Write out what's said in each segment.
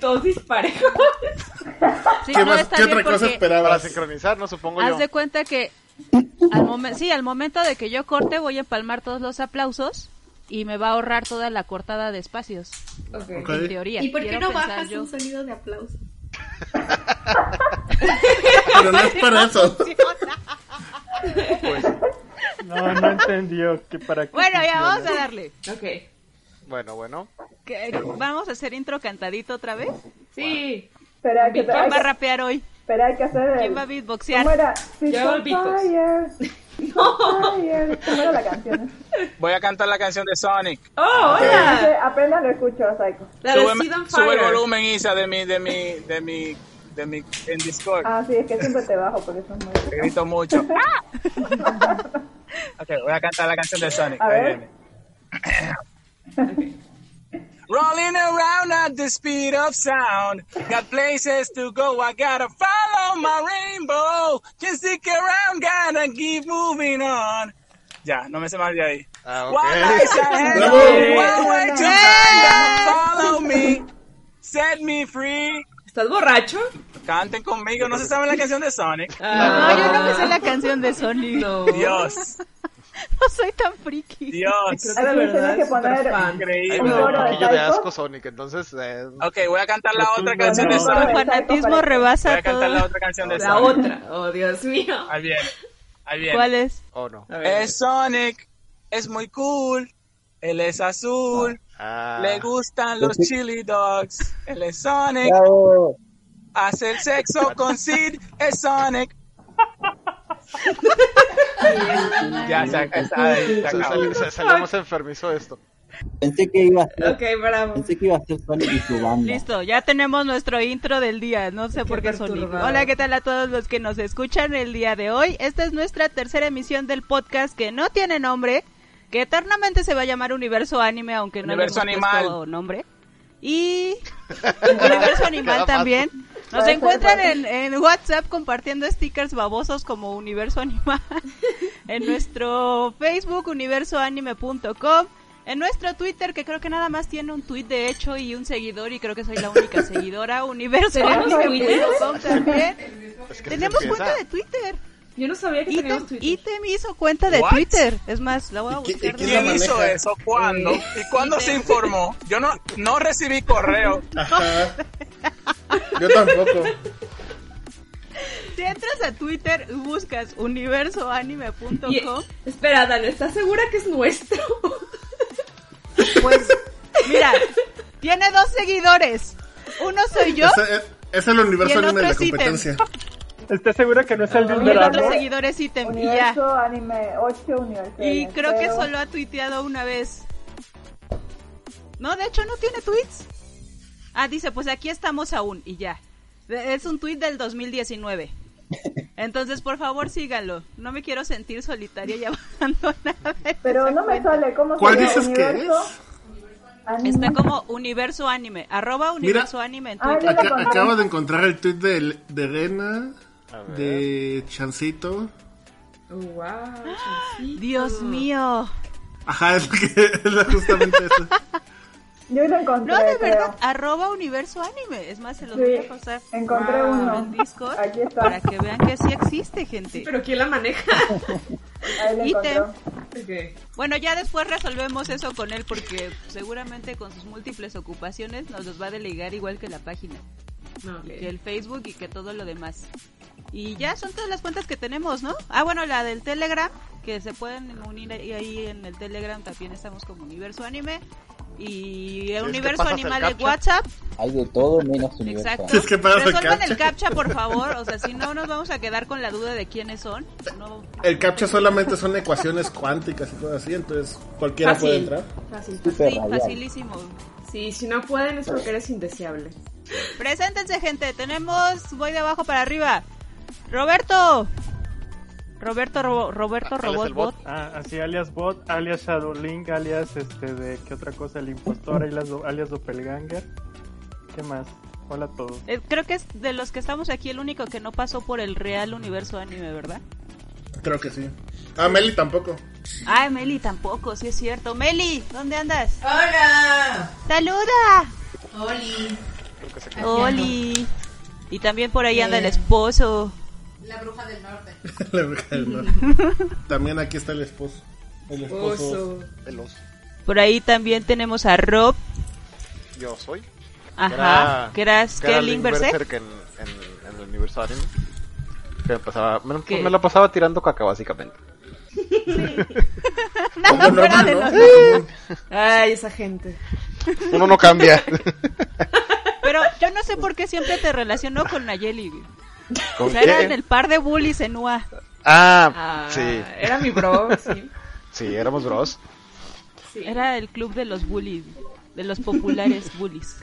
todos disparejos. Sí, ¿Qué, no, más- qué otra cosa porque Para esperabas? sincronizar, ¿no? Supongo Haz yo. de cuenta que al momento, sí, al momento de que yo corte voy a empalmar todos los aplausos y me va a ahorrar toda la cortada de espacios, Ok. Ok. en teoría. ¿Y por qué no bajas yo. un sonido de aplauso? Pero no es para eso. No, no entendió que para qué. Bueno, ya funciona. vamos a darle. Ok. Bueno, bueno. ¿Qué- Vamos a hacer intro cantadito otra vez. Sí. Espera, hay que, ¿Quién hay va a rapear hoy? espera, hay que hacer el... ¿Quién va a beatboxear? ¿Cómo era? Yo beatbox. ¿Cómo era la canción? Voy a cantar la canción de Sonic. Oh, Sí, hola. apenas lo escucho, Psycho. On sube el volumen, Isa, de mi, de mi, de mi, de mi, en Discord. Ah, sí, es que siempre te bajo porque son muy... Te grito mucho. ok, voy a cantar la canción de Sonic. A Ahí ver. Rolling around at the speed of sound. Got places to go. I gotta follow my rainbow. Just stick around, gotta keep moving on. Ya, no me sé más de ahí. Ah, One ok. life's ahead of Bravo. me, one way to find out. Follow me, set me free. ¿Estás borracho? Canten conmigo, no se sabe la canción de Sonic. No, yo no me sé la canción de Sonic. No. Dios, No soy tan friki. Dios. Creo que la verdad que poner- me da un poquillo de asco Sonic, entonces... Eh, Ok, voy a cantar la otra Bueno, canción de Sonic. Bueno. fanatismo Voy rebasa a cantar la otra canción de La Sonic. otra. Oh, Dios mío. Ahí viene. Ahí viene. ¿Cuál es? oh, no. Es Sonic, es muy cool. Él es azul. Ah, Le gustan los chili dogs. Él es Sonic. Bravo. Hace el sexo con Sid. Es Sonic. ya se, está ahí, se se, acabó. sali- se salió más enfermizo esto. Pensé que iba a ser, Ok, bravo. pensé que iba a ser Sonic y su banda. Listo, ya tenemos nuestro intro del día. No sé por qué Sonic. Hola, ¿qué tal a todos los que nos escuchan el día de hoy? Esta es nuestra tercera emisión del podcast que no tiene nombre, que eternamente se va a llamar Universo Anime, aunque no Universo le hemos puesto Animal. nombre. Y Universo Animal también. Nos Puede encuentran en, en WhatsApp compartiendo stickers babosos como Universo Animal. en nuestro Facebook, universoanime.com. En nuestro Twitter, que creo que nada más tiene un tweet de hecho y un seguidor, y creo que soy la única seguidora, universoanime.com también. Es que Tenemos cuenta de Twitter. Yo no sabía que teníamos Twitter. Item hizo cuenta de What? Twitter. Es más, la voy a ¿Y qui- buscar. y quién ¿Quién la hizo eso? ¿Cuándo? ¿Y cuándo se informó? Yo no, no recibí correo. Ajá. Yo tampoco. Si entras a Twitter y buscas universoanime.com, espera, Dan, ¿estás segura que es nuestro? pues mira, tiene dos seguidores. Uno soy yo Ese es, es el universo anime de la es competencia. ¿Estás segura que no es el de y el otro seguidor es Item y ya. Universo Anime 8, Universo Y creo que cero. solo ha tuiteado una vez. No, de hecho no tiene tweets. Ah, dice, pues aquí estamos aún y ya. Es un tweet del 2019. Entonces, por favor, síganlo. No me quiero sentir solitaria y abandonada. Pero no me sale, ¿cómo ¿Cuál dices que Universo Anime. Está como Universo Anime. Arroba Universo Anime en Ah, Twitter. acabo de encontrar el tweet de, de Rena, de Chancito. Oh, wow. chancito. Dios mío. Ajá, es, lo que, es justamente eso. Yo lo encontré, No, de creo. verdad, arroba Universo Anime. Es más, se los Sí, voy a pasar encontré Wow. uno. en Discord Aquí está. para que vean que sí existe, gente. Pero ¿quién la maneja? Ahí lo Ítem. encontró. Ok. Bueno, ya después resolvemos eso con él porque seguramente con sus múltiples ocupaciones nos los va a delegar igual que la página, que el Facebook y que todo lo demás. Y ya son todas las cuentas que tenemos, ¿no? Ah, bueno, la del Telegram, que se pueden unir ahí en el Telegram, también estamos como Universo Anime. Y el Universo el Animal de. WhatsApp. Hay de todo menos universo. Exacto. Si es que el Resuelvan captcha. el captcha, por favor. O sea, si no, nos vamos a quedar con la duda de quiénes son. No, El captcha solamente son ecuaciones cuánticas y cosas así, entonces cualquiera Fácil. puede entrar. Fácil. Súper sí, facilísimo. Sí, si no pueden es porque eres indeseable. Preséntense, gente. Tenemos, voy de abajo para arriba. Roberto. Roberto, Ro- Roberto Ah, Robot bot. Ah, así alias bot, alias Shadowlink, alias este de qué otra cosa, el impostor, alias, do- alias Doppelganger. ¿Qué más? Hola a todos. Eh, creo que es de los que estamos aquí el único que no pasó por el real universo anime, ¿verdad? Creo que sí. Ah, Meli tampoco. Ay, Meli tampoco, sí es cierto. Meli, ¿dónde andas? ¡Hola! ¡Saluda! ¡Oli! Oli. Y también por ahí anda el Eh. esposo. La bruja del norte. La bruja del norte. También aquí está el esposo. El esposo. Oso. El oso. Por ahí también tenemos a Rob. Yo soy. Ajá. Que que en, en, en el universo anime. Que me pasaba, me, ¿Qué? me la pasaba tirando caca básicamente. Fuera Ay, esa gente. Uno no cambia. Pero yo no sé por qué siempre te relaciono con Nayeli. ¿Con sea, eran el par de bullies en UA. Ah, Ah, sí. Era mi bro, sí. Sí, éramos bros. sí. Era el club de los bullies. De los populares bullies.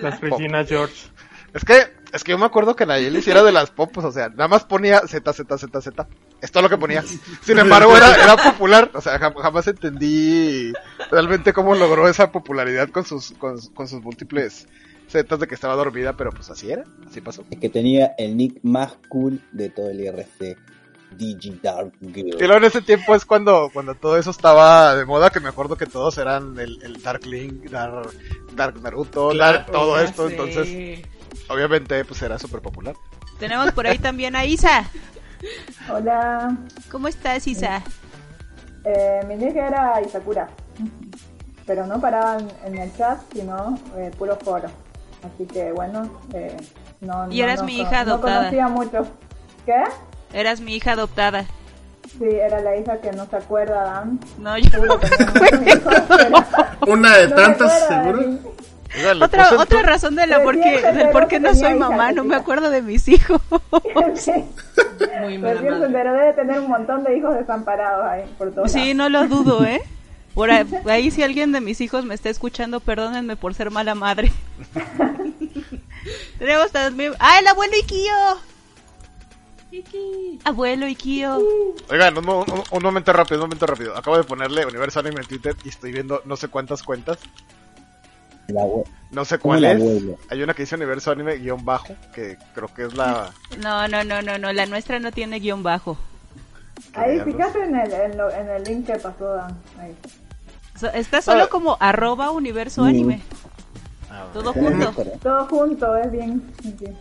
Las Regina George. Es que, es que yo me acuerdo que Nayeli sí era de las popos, o sea, nada más ponía Z, Z, Z, Z. Es todo lo que ponía. Sin embargo, era, era popular. O sea, jam- jamás entendí realmente cómo logró esa popularidad con sus, con, con sus múltiples Zetas de que estaba dormida, pero pues así era, así pasó. Es que tenía el nick más cool de todo el IRC. Digi Dark Girl. Y luego en ese tiempo es cuando, cuando todo eso estaba de moda, que me acuerdo que todos eran el, el Dark Link, Dark, Dark Naruto, Claro, Dark- todo Ya esto, sé. entonces obviamente pues era súper popular. Tenemos por ahí también a Isa. Hola. ¿Cómo estás, Isa? Eh, mi nick era Isakura. Pero no paraban en el chat, sino eh, puro foro. Así que bueno, eh, no, Y no- eras no mi hija No adoptada. conocía mucho. ¿Qué? Eras mi hija adoptada. Sí, era la hija que no se acuerda, Dan. No, yo no, pero Una de no tantas, seguro. mí. Oiga, le Otra, puse en otra razón de la por qué, del por qué no soy hija, mamá, no me acuerdo de mis hijos. Sí. Muy mala Recién se madre. enteró de tener un montón de hijos desamparados ahí por todos Sí, lados. no lo dudo, ¿eh? Por ahí, si alguien de mis hijos me está escuchando, perdónenme por ser mala madre. Tenemos también... ¡Ah, el abuelo Ikio! Abuelo Ikio. Oigan, un, un- un momento rápido, un momento rápido. Acabo de ponerle Universo Anime en Twitter y estoy viendo no sé cuántas cuentas. No sé ¿Cómo cuál es. abuelo? Hay una que dice Universo Anime guion bajo, que creo que es la... No, no, no, no, no, la nuestra no tiene guion bajo. Ahí, fíjate en el, en, lo- en el link que pasó, Dan. Ahí. So- Está solo Ah. como arroba universo Mm. anime. a ver. Todo junto. Todo junto, es bien. bien.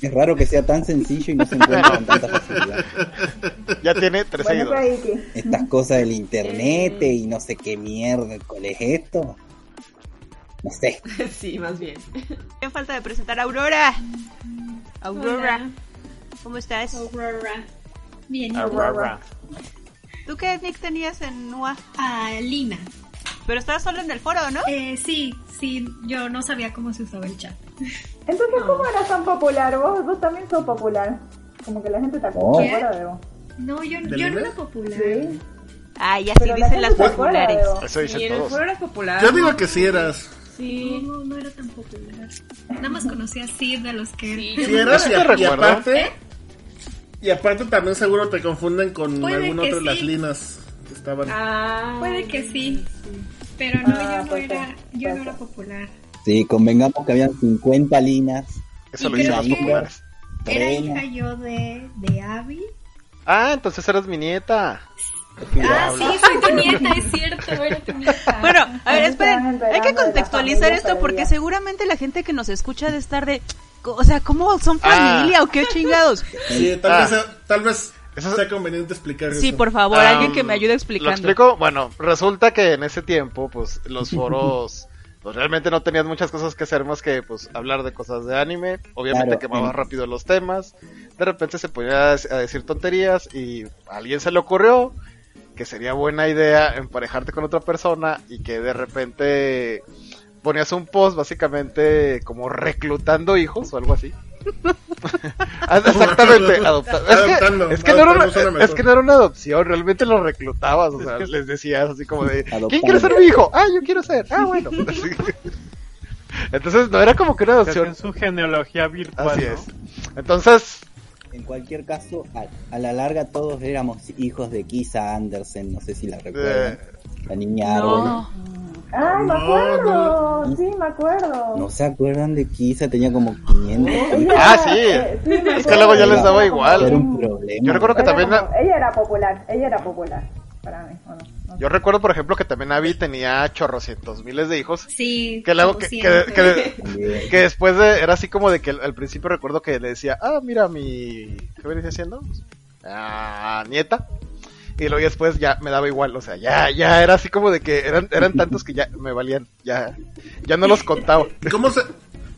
Es raro que sea tan sencillo y no se encuentre con tanta facilidad. Ya tiene tres Bueno, seguidores. que. Estas cosas del internet y no sé qué mierda, ¿cuál es esto? No sé. Sí, más bien. En falta de presentar a Aurora. Aurora, Hola. ¿cómo estás? Aurora. Bien, ¿y Ah, tú? ra, ra. ¿Tú qué nick tenías en NUA? Ah, Lina. Pero estabas solo en el foro, ¿no? Eh, sí, sí, yo no sabía cómo se usaba el chat. Entonces, ¿cómo eras tan popular? Vos, vos también sos popular. Como que la gente te acuerda Oh. de vos. No, yo, ¿De yo no era popular. Sí. Ay, así Pero la dicen las populares. Eso Y en el foro eras popular. Yo digo que sí eras. Sí. No, no era tan popular. Nada más conocía a Sid de los que... Sí, Sí eras y, Eso te a- y aparte... También seguro te confunden con que otro de las linas que estaban. Ah, Puede que sí. Pero no, Ah, yo no puede era, ser, yo no era popular. Sí, convengamos que habían 50 linas. Eso Y lo hizo más populares. Era hija yo de, de Abby. Ah, entonces eras mi nieta. Ah, sí, soy tu nieta, es cierto, era tu nieta. Bueno, a ver, esperen, hay que contextualizar esto porque seguramente la gente que nos escucha de estar de... O sea, ¿cómo son Ah. familia o qué chingados? Sí, tal Ah. vez, sea- tal vez Eso- sea conveniente explicar Sí, eso. por favor, Am, alguien que me ayude ¿Lo explicando. explico? Bueno, resulta que en ese tiempo, pues, los foros, pues, realmente no tenían muchas cosas que hacer más que, pues, hablar de cosas de anime. Obviamente Claro, quemaban en- rápido los temas. De repente se ponía a a decir tonterías y a alguien se le ocurrió que sería buena idea emparejarte con otra persona y que de repente ponías un post básicamente como reclutando hijos o algo así. Ah, Exactamente, adopta- es, Adoptando, que, es, que no era adoptando una, es que no era una adopción, realmente los reclutabas, o sea, les decías así como de, ¿quién Adoptando. quiere ser mi hijo? Ah, yo quiero ser, ah, bueno. Así. Entonces no era como que una adopción, su genealogía virtual. así ¿no? es. Entonces, En cualquier caso, a, a la larga todos éramos hijos de Kisa Andersen, no sé si la recuerdan. eh, La niña árbol. No, Ay, me No, acuerdo. no. Sí, me acuerdo. ¿No se acuerdan de Kisa? Tenía como 500. Ella Ah, sí. eh, me Es que luego ya les daba igual. Era un problema. Yo recuerdo que Era también como- Ella era popular, ella era popular para mí, ¿o no? No Yo recuerdo, por ejemplo, que también Abby tenía chorrocientos miles de hijos. Sí. Que luego que, que, que- que después de, era así como de que al, al principio recuerdo que le decía, ah, mira mi, ¿qué venís haciendo? Ah, nieta. Y luego después ya me daba igual, o sea, ya, ya era así como de que eran, eran tantos que ya me valían, ya, ya no los contaba. ¿Cómo se,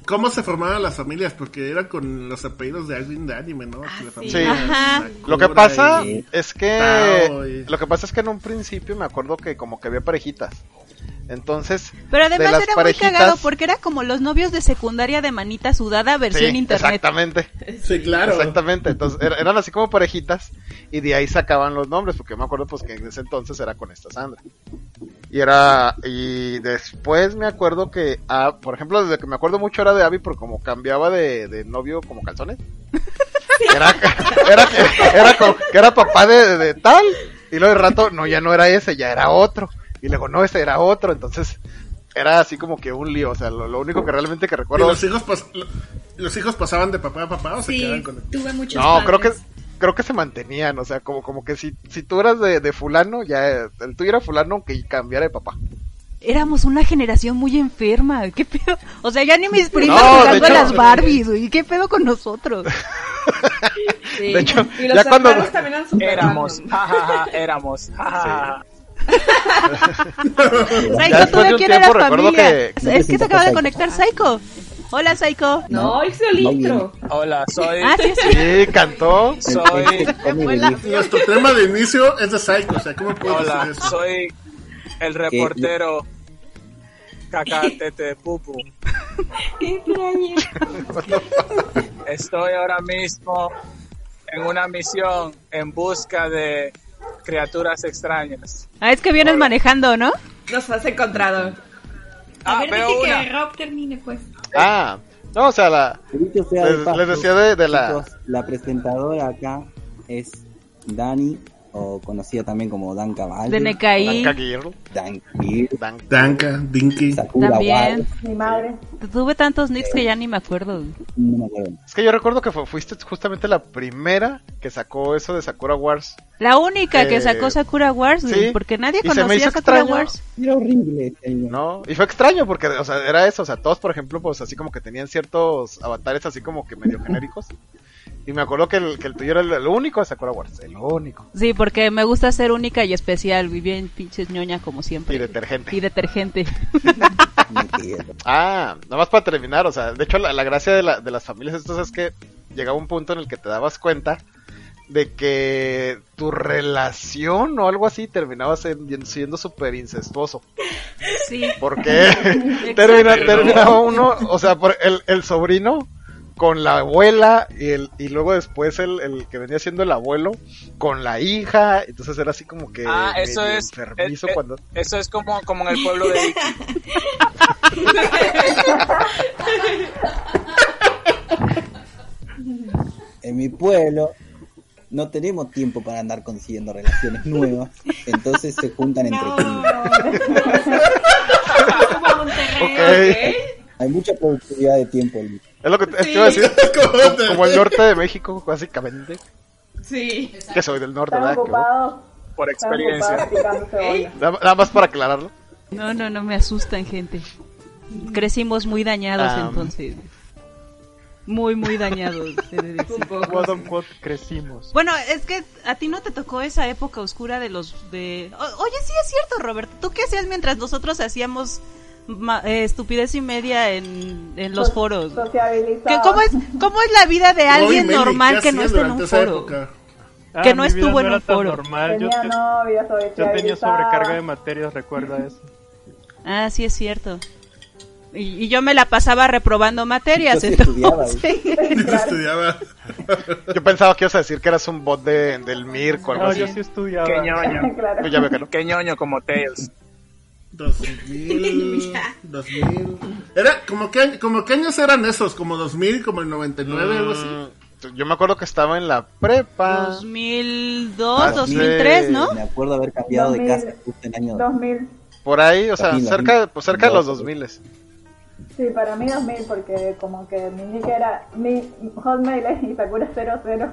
¿Cómo se formaban las familias? Porque era con los apellidos de alguien de anime, ¿no? Ah, sí. Lo que pasa y- es que, y- lo que pasa es que en un principio me acuerdo que como que había parejitas. Entonces, Pero de además las era parejitas- muy cagado porque era como los novios de secundaria de manita sudada versión sí, internet. exactamente. Sí, claro. Exactamente, entonces er- eran así como parejitas y de ahí sacaban los nombres, porque me acuerdo pues que en ese entonces era con esta Sandra. Y era, y después me acuerdo que, ah, por ejemplo, desde que me acuerdo mucho era de Abby, porque como cambiaba de, de novio como calzones. Era, era, era como que era papá de, de tal, y luego de rato, no, ya no era ese, ya era otro. Y luego, no, ese era otro, entonces era así como que un lío, o sea, lo, lo único que realmente que ¿Y recuerdo... los hijos, pas- lo- los hijos pasaban de papá a papá o se Sí, quedaban con el... tuve muchos No, creo que creo que se mantenían, o sea, como como que si si tú eras de, de fulano, ya el tuyo era fulano aunque cambiara de papá. Éramos una generación muy enferma. ¿Qué pedo? O sea, ya ni mis primas No, jugando a las Barbies, güey. ¿Qué pedo con nosotros? Sí. De hecho, y los ya cuando- hermanos también eran super Éramos, jajaja, éramos, jajaja. Psycho, ¿tú de quién eras familia? que- Es que se acaba de conectar Psycho. Hola, Psycho. No, soy el intro. Hola, soy, Ah, sí, sí. Sí, cantó. soy, Nuestro tema de inicio es de Psycho, o sea, ¿cómo puedes hola, decir eso? soy el reportero Cacatete Pupu. Qué extraño. Estoy ahora mismo en una misión en busca de criaturas extrañas. Ah, es que vienes manejando, ¿no? Nos has encontrado. A Ah, ver, veo deje una. que Rob termine, pues. Ah, no, o sea, la Les- paso, les decía de- de la- chicos, la presentadora acá es Dani, o conocida también como Dan Caballo. De Necaí. Danka Girl, Dan Kier, Dan- Danka, Dinky. Sakura También. Mi madre. Tuve tantos nicks que ya ni me acuerdo. no me acuerdo. Es que yo recuerdo que fu- fuiste justamente la primera que sacó eso de Sakura Wars. La única que Eh, sacó Sakura Wars, sí. porque nadie Y se me conocía hizo Sakura extraño. Wars. Era horrible anime. ¿no? Y fue extraño porque, o sea, era eso, o sea, todos, por ejemplo, pues así como que tenían ciertos avatares así como que medio genéricos. Y me acuerdo que el, que el tuyo era el, el único de Sakura Wars, el único. Sí, porque me gusta ser única y especial, y bien pinches ñoña como siempre. Y detergente. Y detergente. Mentira. Ah, nada más para terminar, o sea, de hecho la, la gracia de, la- de las familias estas es que llegaba un punto en el que te dabas cuenta de que tu relación o algo así terminaba siendo, siendo súper incestuoso. Sí. Porque termina, terminaba uno, o sea, por el, el sobrino con la abuela y, el, y luego después el, el que venía siendo el abuelo con la hija, entonces era así como que Ah, eso es. enfermizo eh, eh, cuando... Eso es como, como en el pueblo de. En mi pueblo no tenemos tiempo para andar consiguiendo relaciones nuevas, entonces se juntan entre primos. Como Monterrey. Ok. Hay mucha productividad de tiempo. Luis. Es lo que te, te iba a decir. ¿Cómo Como, el norte de México, básicamente. Sí. Que soy del norte, ¿verdad? Por experiencia. Nada más para aclararlo. No, no, no me asustan, gente. Crecimos muy dañados entonces. Muy, muy dañados. poco. Quote unquote, crecimos. Bueno, es que a ti no te tocó esa época oscura de los de. O- oye, sí es cierto, Roberto. ¿Tú qué hacías mientras nosotros hacíamos ma- eh, estupidez y media en, en los So- foros? ¿Qué- cómo, es, ¿Cómo es la vida de alguien normal ¿qué que no esté en un foro? época? Ah, Que no estuvo en un foro. normal. Yo, Tenía yo- novia, yo tenía sobrecarga de materias, recuerda eso. Ah, sí es cierto. Y, y yo me la pasaba reprobando materias, Yo sí entonces. Yo estudiaba. Yo pensaba que ibas a decir que eras un bot de, del MIRC o algo No, así. yo sí estudiaba. Qué ñoño. claro. Pues ya veo que no. Qué ñoño como Tails. 2000, 2000. Era, como que, como qué años eran esos, como 2000, como el 99, algo así. Mm, Yo me acuerdo que estaba en la prepa. 2002, Ah, 2003, sí. ¿no? Me acuerdo haber cambiado de 2000. casa justo en el año 2000. Por ahí, o sea, 2000, cerca, pues cerca de los 2000. 2000. Sí, para mí 2000, porque como que mi nick era mi hotmail es Isakura00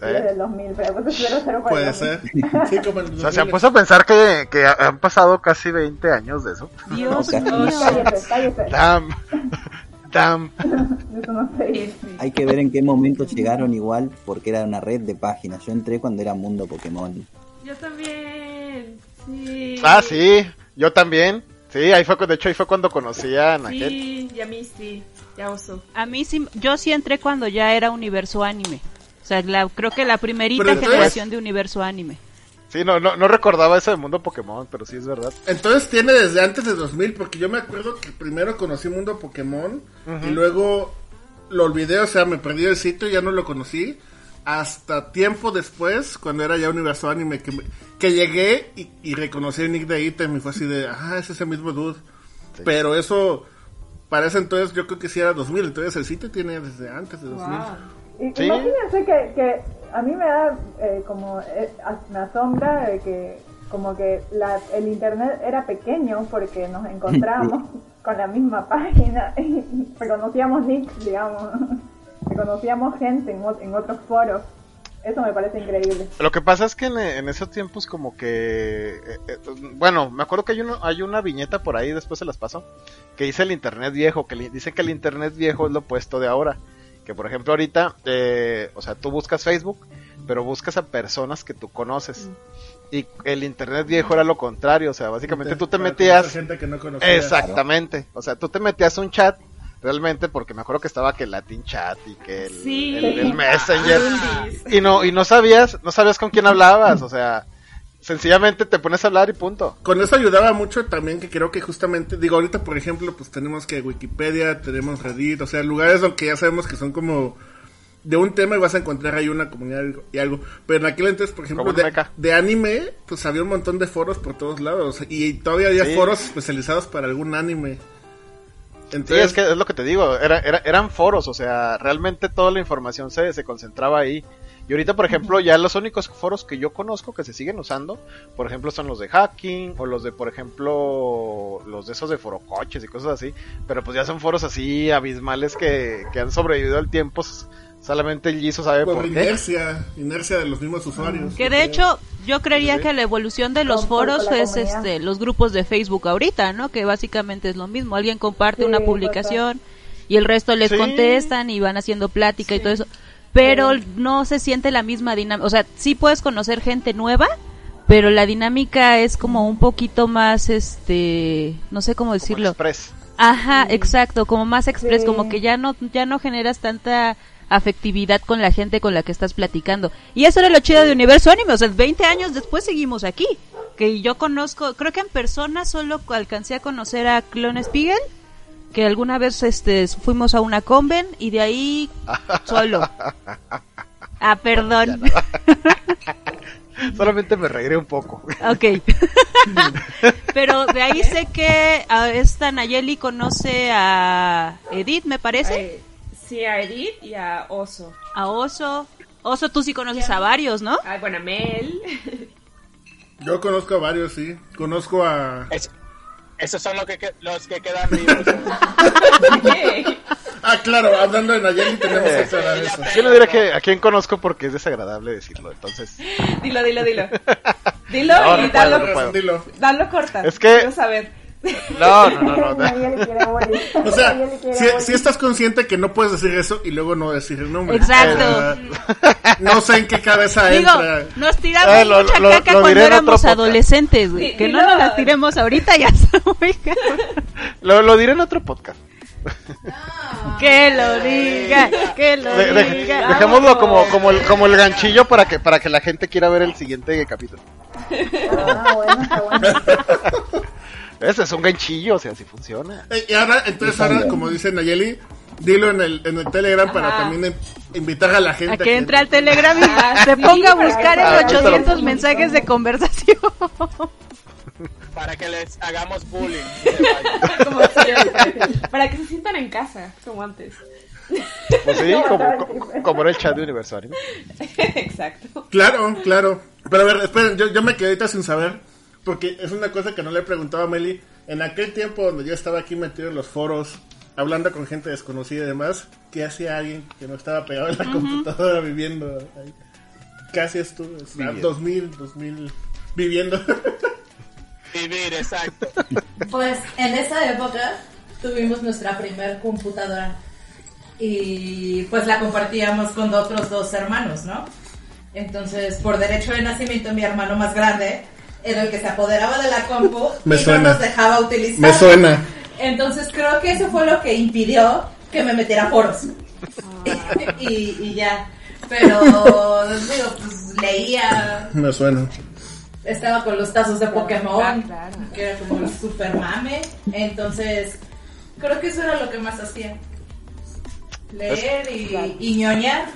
Sí, es del 2000, pero pues es 00 para Puede el 2000. ser. Sí, como en O sea, se han 2000. puesto a pensar que, que han pasado casi 20 años de eso. Dios mío. Cállese, cállese. Damn. Damn. No. Hay que ver en qué momento llegaron igual, porque era una red de páginas. Yo entré cuando era Mundo Pokémon. Yo también. Sí. Ah, sí. Yo también. Sí, ahí fue, de hecho ahí fue cuando conocí a Nagel. Sí, y a mí sí. Ya uso. A mí sí, yo sí entré cuando ya era universo anime. O sea, la, creo que la primerita generación de universo anime. Sí, no, no, no recordaba eso de Mundo Pokémon, pero sí es verdad. Entonces tiene desde antes de 2000, porque yo me acuerdo que primero conocí Mundo Pokémon y luego lo olvidé, o sea, me perdí el sitio y ya no lo conocí. Hasta tiempo después, cuando era ya Universo Anime, que, me- que llegué y, y reconocí el nick de Item y fue así de, ah, es ese mismo dude. Pero eso, para ese entonces yo creo que sí era 2000, entonces el sitio tiene desde antes de 2000. Wow. Sí. Imagínense que, que a mí me da eh, como, eh, me asombra eh, que como que la, el internet era pequeño porque nos encontrábamos con la misma página y reconocíamos nicks, digamos, reconocíamos gente en, ot- en otros foros. Eso me parece increíble. Lo que pasa es que en, en esos tiempos como que... eh, eh, bueno, me acuerdo que hay, uno, hay una viñeta por ahí, después se las paso, que dice el Internet viejo, que li- dice que el Internet viejo es lo opuesto de ahora. Que por ejemplo ahorita, eh, o sea, tú buscas Facebook, pero buscas a personas que tú conoces. Y el Internet viejo era lo contrario, o sea, básicamente tú te metías... conocer gente que no conocía. Exactamente. O sea, tú te metías a un chat realmente porque me acuerdo que estaba que el Latin Chat y que el, Sí. el- el Messenger Rundis. y no y no sabías, no sabías con quién hablabas, o sea, sencillamente te pones a hablar y punto. Con eso ayudaba mucho también que creo que justamente, digo, ahorita por ejemplo, pues tenemos que Wikipedia, tenemos Reddit, o sea, lugares donde ya sabemos que son como de un tema y vas a encontrar ahí una comunidad y algo. Pero en aquel entonces, por ejemplo, de, anime, pues había un montón de foros por todos lados y todavía había Sí. foros especializados para algún anime. Sí, Entonces, es que es lo que te digo, era, era- eran foros, o sea, realmente toda la información se, se concentraba ahí. Y ahorita, por ejemplo, ya los únicos foros que yo conozco que se siguen usando, por ejemplo, son los de hacking o los de, por ejemplo, los de esos de forocoches y cosas así. Pero pues ya son foros así abismales que, que han sobrevivido al tiempo. Solamente el Giso sabe por por qué. inercia, inercia de los mismos usuarios. Que de hecho, yo creería Sí. que la evolución de los por- foros por es comunidad. este los grupos de Facebook ahorita, ¿no? Que básicamente es lo mismo. Alguien comparte Sí, una publicación y el resto les Sí. contestan y van haciendo plática y todo eso. Pero no se siente la misma dinámica. O sea, sí puedes conocer gente nueva, pero la dinámica es como un poquito más, este, no sé cómo Como decirlo. Express. Ajá, exacto, como más express, Sí. como que ya no ya no generas tanta afectividad con la gente con la que estás platicando. Y eso era lo chido de Universo Anime, o sea, 20 años después seguimos aquí. Que yo conozco, creo que en persona solo alcancé a conocer a Clone Spiegel, que alguna vez este fuimos a una conven y de ahí solo. Ah, perdón. Solamente me reiré un poco. Ok. Pero de ahí sé que a esta Nayeli conoce a Edith, me parece. Sí, a Edith y a Oso. A Oso. Oso, tú sí conoces a varios, ¿no? Ay, bueno, a Mel. Yo conozco a varios, sí. Conozco a... Es- esos son los que, los que quedan vivos. Ah, claro, hablando de Nayeli tenemos que aclarar eso. Yo no diré que a quién conozco porque es desagradable decirlo, entonces. Dilo, dilo, dilo. Dilo No, y no puedo, dalo, no dalo corta. Es que- Quiero saber. No, no, no, no. Nayeli quiere morir. O sea, si, morir. si estás consciente que no puedes decir eso y luego no decir el nombre. Exacto. Eh, no sé en qué cabeza Digo, entra. nos tiramos Eh, lo- mucha lo- caca lo cuando éramos adolescentes, güey. Sí, que no dilo. nos las tiremos ahorita ya está muy cabrón. Lo, lo diré en otro podcast. Que lo diga, que lo De- de- diga. dejémoslo como, como, el, como el ganchillo para que, para que la gente quiera ver el siguiente capítulo. Ah, bueno, está bueno. Ese es un ganchillo, o sea, así funciona. Eh, y ahora, entonces ahora, como dice Nayeli, dilo en el, en el Telegram para Ajá. también in- invitar a la gente. A que entre al Telegram y Ah, se sí, ponga a buscar en Ah, quítalo. 800 mensajes de conversación. para que les hagamos bullying. Como. Para que se sientan en casa, como antes. Pues sí, como, como, como era el chat de Universo Anime. Exacto. Claro, claro. Pero a ver, esperen, yo, yo me quedé ahorita sin saber, porque es una cosa que no le he preguntado a Meli. En aquel tiempo donde yo estaba aquí metido en los foros, hablando con gente desconocida y demás, ¿qué hacía alguien que no estaba pegado en la computadora viviendo ahí? Casi estuve. o sea, Viviendo. 2000, 2000. Viviendo. Vivir, exacto. Pues en esa época tuvimos nuestra primer computadora y pues la compartíamos con otros dos hermanos, ¿no? Entonces, por derecho de nacimiento, mi hermano más grande era el que se apoderaba de la compu Me y suena. no nos dejaba utilizar. Me suena. Entonces creo que eso fue lo que impidió que me metiera a foros. y, y ya. Pero, digo, pues leía, Me suena. estaba con los tazos de Pokémon, Ah, claro. que era como el super mame. Entonces, creo que eso era lo que más hacía. Leer y, y ñoñar.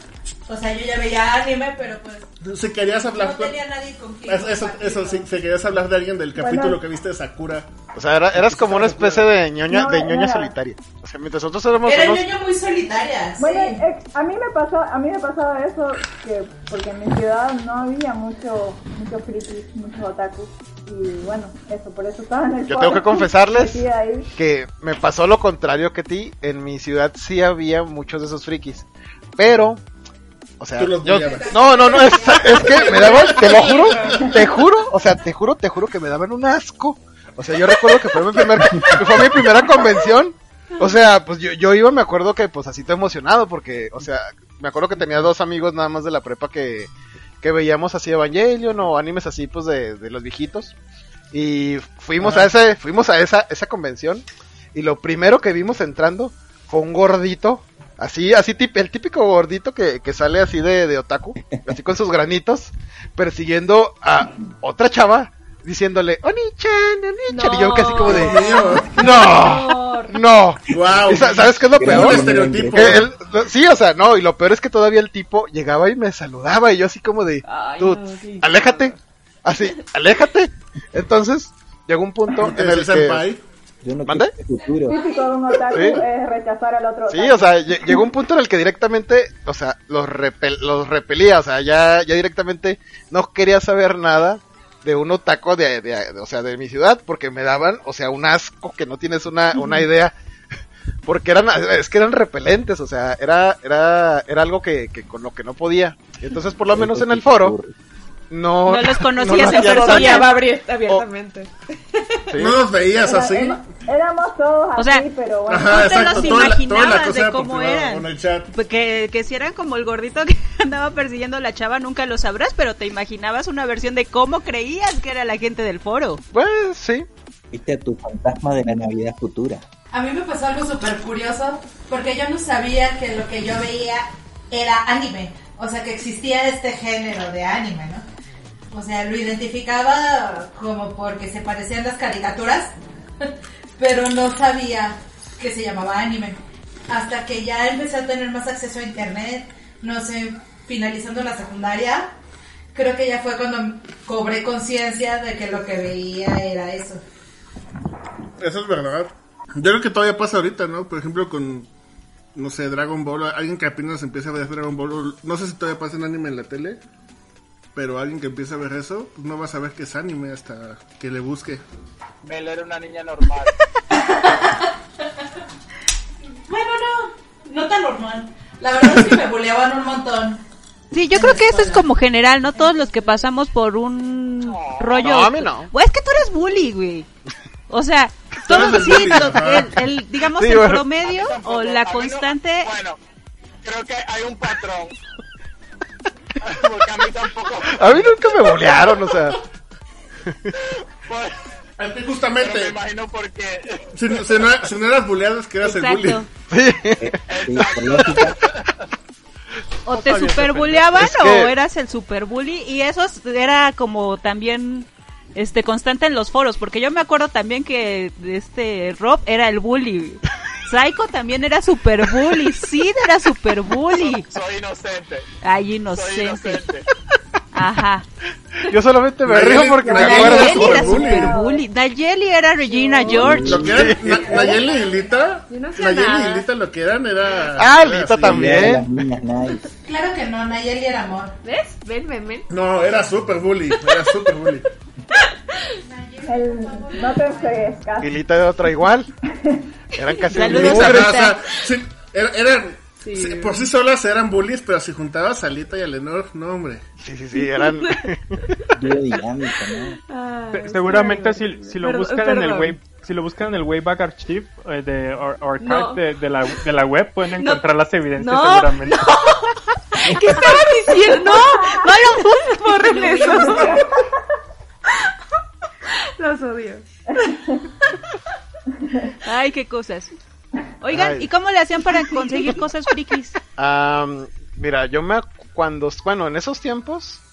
O sea, yo ya veía anime, pero pues Si querías hablar no con... tenía nadie con quien Eso, eso, eso, sí, si querías hablar de alguien del capítulo Bueno. que viste de Sakura. O sea, era- eras como una especie de ñoña, No, de ñoña era- solitaria. O sea, mientras nosotros éramos Era unos... ñoño muy solitaria. Bueno, sí. ex- a mí me pasó, a mí me pasaba eso que porque en mi ciudad no había mucho, mucho frikis, mucho otaku y bueno, eso por eso estaba en el Yo tengo que confesarles que me pasó lo contrario que ti. En mi ciudad sí había muchos de esos frikis. Pero, o sea, yo, no, no, no, es, es que me daban, te lo juro, te juro, o sea, te juro, te juro que me daban un asco. O sea, yo recuerdo que fue mi primer, fue mi primera convención. O sea, pues yo, yo iba, me acuerdo que pues así todo emocionado porque, o sea, me acuerdo que tenía dos amigos nada más de la prepa que, que veíamos así Evangelion o animes así pues de, de los viejitos. Y fuimos a ese, fuimos a esa, esa convención y lo primero que vimos entrando fue un gordito, así, así tip- el típico gordito que, que sale así de, de otaku, así con sus granitos, persiguiendo a otra chava, diciéndole, Oni-chan, Oni-chan, y yo casi como de, no, no. Wow. ¿Y sa- ¿Sabes qué es lo peor? Un estereotipo. Que él- lo- sí, o sea, no, y lo peor es que todavía el tipo llegaba y me saludaba y yo así como de, Ay, tú, no, sí. aléjate, así, aléjate. Entonces, llegó un punto en el que... senpai. Yo no ¿Mande? futuro. Típico de un otaku Sí. es rechazar al otro Sí, otaku. o sea, lle- llegó un punto en el que directamente, o sea, los, repel- los repelía, o sea, ya, ya directamente no quería saber nada de un otaku de, de- de- o sea, de mi ciudad, porque me daban, o sea, un asco que no tienes una, una idea, porque eran, es que eran repelentes, o sea, era, era, era algo que, que con lo que no podía. Entonces, por lo menos en el foro, no, No los conocías no en persona. daño. Ya va abier- abiertamente. Sí. No los veías Era- así. era- éramos todos O así, sea, pero bueno. Ajá, tú te los toda la- toda la imaginabas de cómo eran. con el chat. Pues Que, que si eran como el gordito que andaba persiguiendo a la chava, nunca lo sabrás, pero te imaginabas una versión de cómo creías que era la gente del foro. Pues, sí. Viste a tu fantasma de la Navidad futura. A mí me pasó algo súper curioso porque yo no sabía que lo que yo veía era anime. O sea, que existía este género de anime, ¿no? O sea, lo identificaba como porque se parecían las caricaturas, pero no sabía que se llamaba anime. Hasta que ya empecé a tener más acceso a internet, no sé, finalizando la secundaria, creo que ya fue cuando cobré conciencia de que lo que veía era eso. Eso es verdad. Yo creo que todavía pasa ahorita, ¿no? Por ejemplo, con, no sé, Dragon Ball. Alguien que apenas empieza a ver Dragon Ball. No sé si todavía pasa en anime en la tele. Pero alguien que empieza a ver eso, pues no va a saber que es anime hasta que le busque. Mel era una niña normal. Bueno, no, no tan normal. La verdad es que me buleaban un montón. Sí, yo creo que eso es como general, ¿no? Todos los que pasamos por un rollo... No, a mí no. Güey, es que tú eres bully, güey. O sea, todos eres sí, bully, to- ajá. el, el, digamos, Sí, el bueno. promedio Tampoco, o la no- constante... bueno, creo que hay un patrón. Porque a mí tampoco. A mí nunca me bolearon, o sea. Pues, Es que pero me justamente, imagino porque. si, no- si no, si no eras buleado es que eras el bully. Sí. O te superbuleaban Es que- o eras el superbully y eso es- era como también este constante en los foros, porque yo me acuerdo también que este Rob era el bully. Psycho también era super bully, Sid era super bully. Soy inocente. Ay, Soy inocente. Ajá. Yo solamente me Nayeli- río porque me acuerdo. era Nayeli era super bully. Nayeli era Regina George. Lo que eran Na- Nayeli y Lita, Yo no hacía Nayeli nada. y Lita lo que eran era... Ah, era Lita así. también. Claro que no, Nayeli era amor. ¿Ves? Ven, ven, ven. No, era super bully, era super bully. El, no te fregues, casi. Y Lita de otra igual. Eran casi Saludos o sea, sí, era- eran Sí. Sí, por sí solas eran bullies, pero si juntabas a Alita y a Lenor, no, hombre. Sí, sí, sí, eran... Ay, Se- Seguramente si, si lo Perdón, buscan en el web, si lo buscan en el Wayback Archive eh, de or, or archive No. de, de la, de la web pueden No. encontrar las evidencias No, seguramente. ¿Qué estaba diciendo? No. Borren eso. Los odio. Ay, qué cosas. Oigan, Ay. ¿y cómo le hacían para conseguir cosas frikis? Mira, yo me ac- cuando bueno, en esos tiempos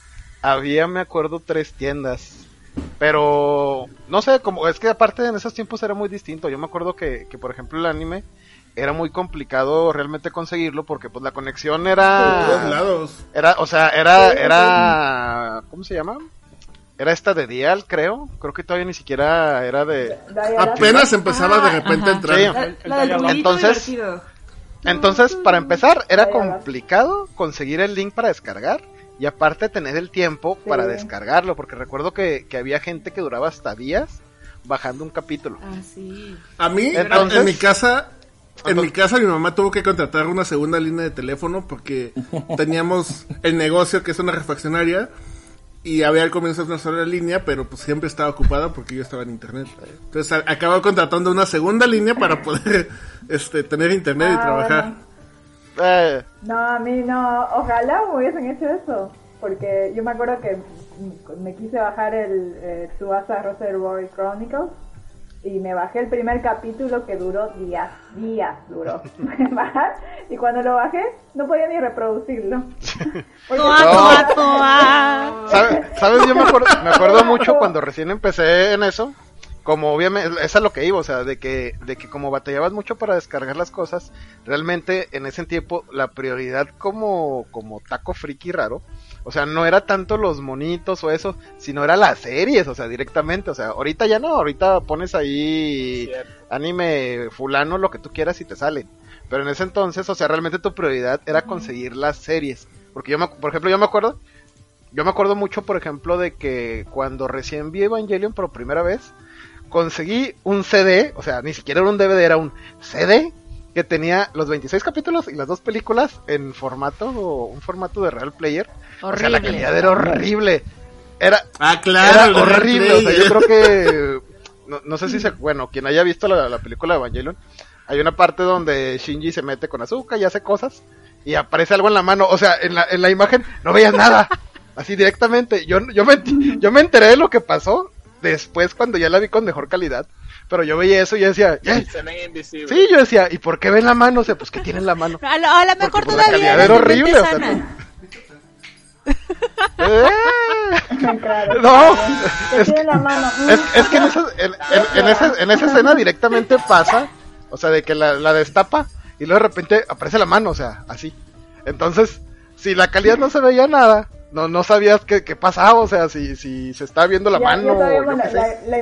había me acuerdo tres tiendas. Pero no sé, como es que aparte en esos tiempos era muy distinto. Yo me acuerdo que, que por ejemplo el anime era muy complicado realmente conseguirlo porque pues la conexión De todos era lados. era, o sea, era era ¿cómo se llama? Era esta de Dial, creo. Creo que todavía ni siquiera era de. Apenas empezaba de repente a entrar. Sí. La, la Entonces- divertido. Entonces, para empezar, era complicado conseguir el link para descargar y aparte tener el tiempo Sí. para descargarlo, porque recuerdo que, que había gente que duraba hasta días bajando un capítulo. Ah, sí. A mí, Entonces- en mi casa, en mi casa mi mamá tuvo que contratar una segunda línea de teléfono porque teníamos el negocio que es una refaccionaria y había al comienzo una sola línea, pero pues siempre estaba ocupada porque yo estaba en internet. Entonces a- acabó contratando una segunda línea para poder este tener internet y Ah, trabajar. bueno. Eh, No, a mí no. Ojalá me hubiesen hecho eso. Porque yo me acuerdo que mm, me quise bajar el eh, Tsubasa Road Chronicles y me bajé el primer capítulo que duró días, días duró y cuando lo bajé no podía ni reproducirlo. Porque Toa, toa, toa. ¿sabe- ¿Sabes? Yo me acuerdo, me acuerdo mucho cuando recién empecé en eso. Como obviamente, es a lo que iba, o sea, de que, de que como batallabas mucho para descargar las cosas, realmente en ese tiempo la prioridad como, como taco friki raro, o sea, no era tanto los monitos o eso, sino era las series, o sea, directamente, o sea, ahorita ya no, ahorita pones ahí Cierto. anime fulano, lo que tú quieras y te sale. Pero en ese entonces, o sea, realmente tu prioridad era conseguir las series. Porque yo, me, por ejemplo, yo me acuerdo, yo me acuerdo mucho, por ejemplo, de que cuando recién vi Evangelion por primera vez, conseguí un CD, o sea, ni siquiera era un DVD, era un CD que tenía los 26 capítulos y las dos películas en formato, un formato de Real Player. O sea, la Horrible. calidad era horrible. Era, Ah, claro. era horrible, o sea, yo creo que no, no sé si se, bueno, quien haya visto la, la película de Evangelion, hay una parte donde Shinji se mete con azúcar y hace cosas y aparece algo en la mano, o sea, en la, en la imagen no veías nada, así directamente. Yo, yo me, yo me enteré de lo que pasó después cuando ya la vi con mejor calidad, pero yo veía eso y yo decía, sí, yo decía, ¿y por qué ven la mano? O sea, pues ¿qué tiene en la mano? A lo, a lo mejor Porque, pues, la todavía calidad era horrible, o sea. ¡Eh! No, Que es tiene la mano. Es, es que en esa, en, en- en esa, en esa escena directamente pasa, o sea, de que la, la destapa y luego de repente aparece la mano, o sea, así. Entonces, si la calidad no se veía nada, no, no sabías qué, qué pasaba, o sea, si, si se estaba viendo la Ya- mano o yo bueno, la,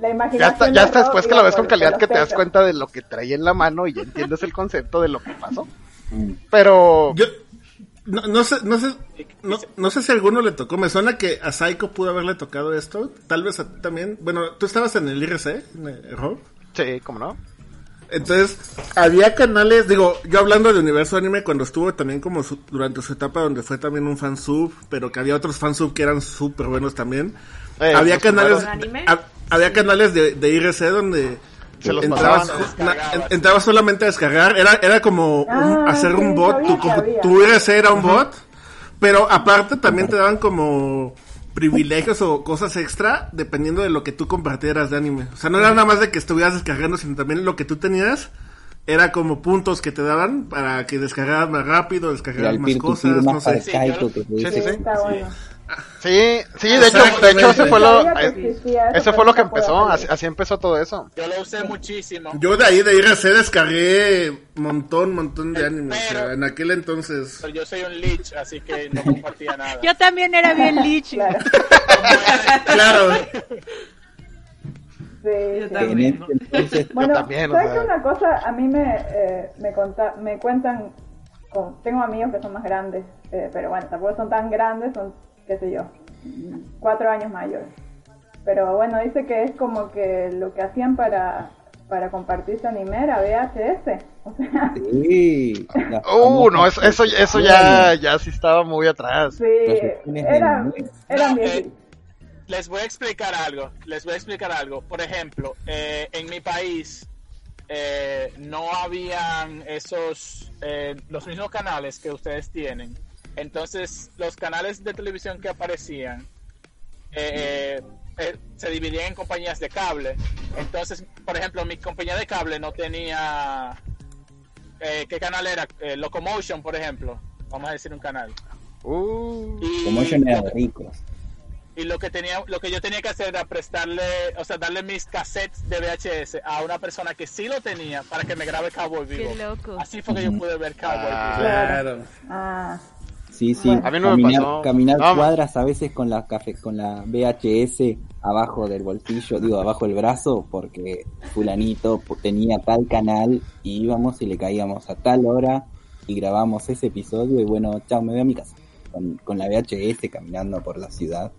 la, Ya imaginación hasta, ya después que la ves con calidad que te das cuenta de lo que traía en la mano y ya entiendes el concepto de lo que pasó. Mm. Pero Yo no, no sé, no sé, no, no sé si a alguno le tocó. Me suena que a Psycho pudo haberle tocado esto. Tal vez a ti también. Bueno, tú estabas en el IRC, en el Rob. sí, ¿cómo no? Entonces, había canales, digo, yo hablando de Universo Anime cuando estuvo también como su- durante su etapa donde fue también un fansub, pero que había otros fansub que eran súper buenos también. Eh, había canales, primeros. ¿Anime? Había canales de, de IRC donde Se los entrabas, na- solamente a descargar, era, era como un- Ah, hacer un bot, tu, tu IRC era un bot, pero aparte también te daban como privilegios o cosas extra dependiendo de lo que tú compartieras de anime. O sea, no era nada más de que estuvieras descargando, sino también lo que tú tenías era como puntos que te daban para que descargaras más rápido, descargaras más cosas, no sé. sí, Sí, sí. Sí, sí, de hecho, de hecho ese fue lo, eso, eso fue pero lo que empezó, así, así empezó todo eso. Yo lo usé muchísimo. Yo de ahí de IRC descargué montón, montón de anime. O sea, en aquel entonces. Pero yo soy un leech, así que no compartía nada. Yo también era bien lich. Claro. Claro. Sí, Yo sí. también. Entonces, Bueno, también, o ¿sabes sea. qué una cosa? A mí me, eh, me, conta, me cuentan, con, tengo amigos que son más grandes, eh, pero bueno, tampoco son tan grandes, son, qué sé yo, cuatro años mayores. Pero bueno, dice que es como que lo que hacían para, para compartir su anime era VHS. O sea, Sí. Uh, no, eso, eso, eso ya, ya sí estaba muy atrás. sí, era, viejitos. Les voy a explicar algo. Les voy a explicar algo. Por ejemplo, eh, en mi país eh, no habían esos eh, los mismos canales que ustedes tienen. Entonces, los canales de televisión que aparecían eh, eh, se dividían en compañías de cable. Entonces, por ejemplo, mi compañía de cable no tenía eh, ¿qué canal era? Eh, Locomotion, por ejemplo. Vamos a decir un canal. Uh, Y Como ellos no eran ricos. y lo que tenía lo que yo tenía que hacer era prestarle o sea darle mis cassettes de VHS a una persona que sí lo tenía para que me grabe Cowboy Vivo Qué loco. así fue que yo pude ver Cowboy Ah. Vivo Claro. Ah, Sí, sí. Bueno. A mí no me caminar pasó. caminar No, cuadras a veces con la café, con la VHS abajo del bolsillo, digo, abajo del brazo, porque fulanito pu- tenía tal canal y íbamos y le caíamos a tal hora y grabamos ese episodio y bueno, chao, me voy a mi casa. Con, con la VHS caminando por la ciudad.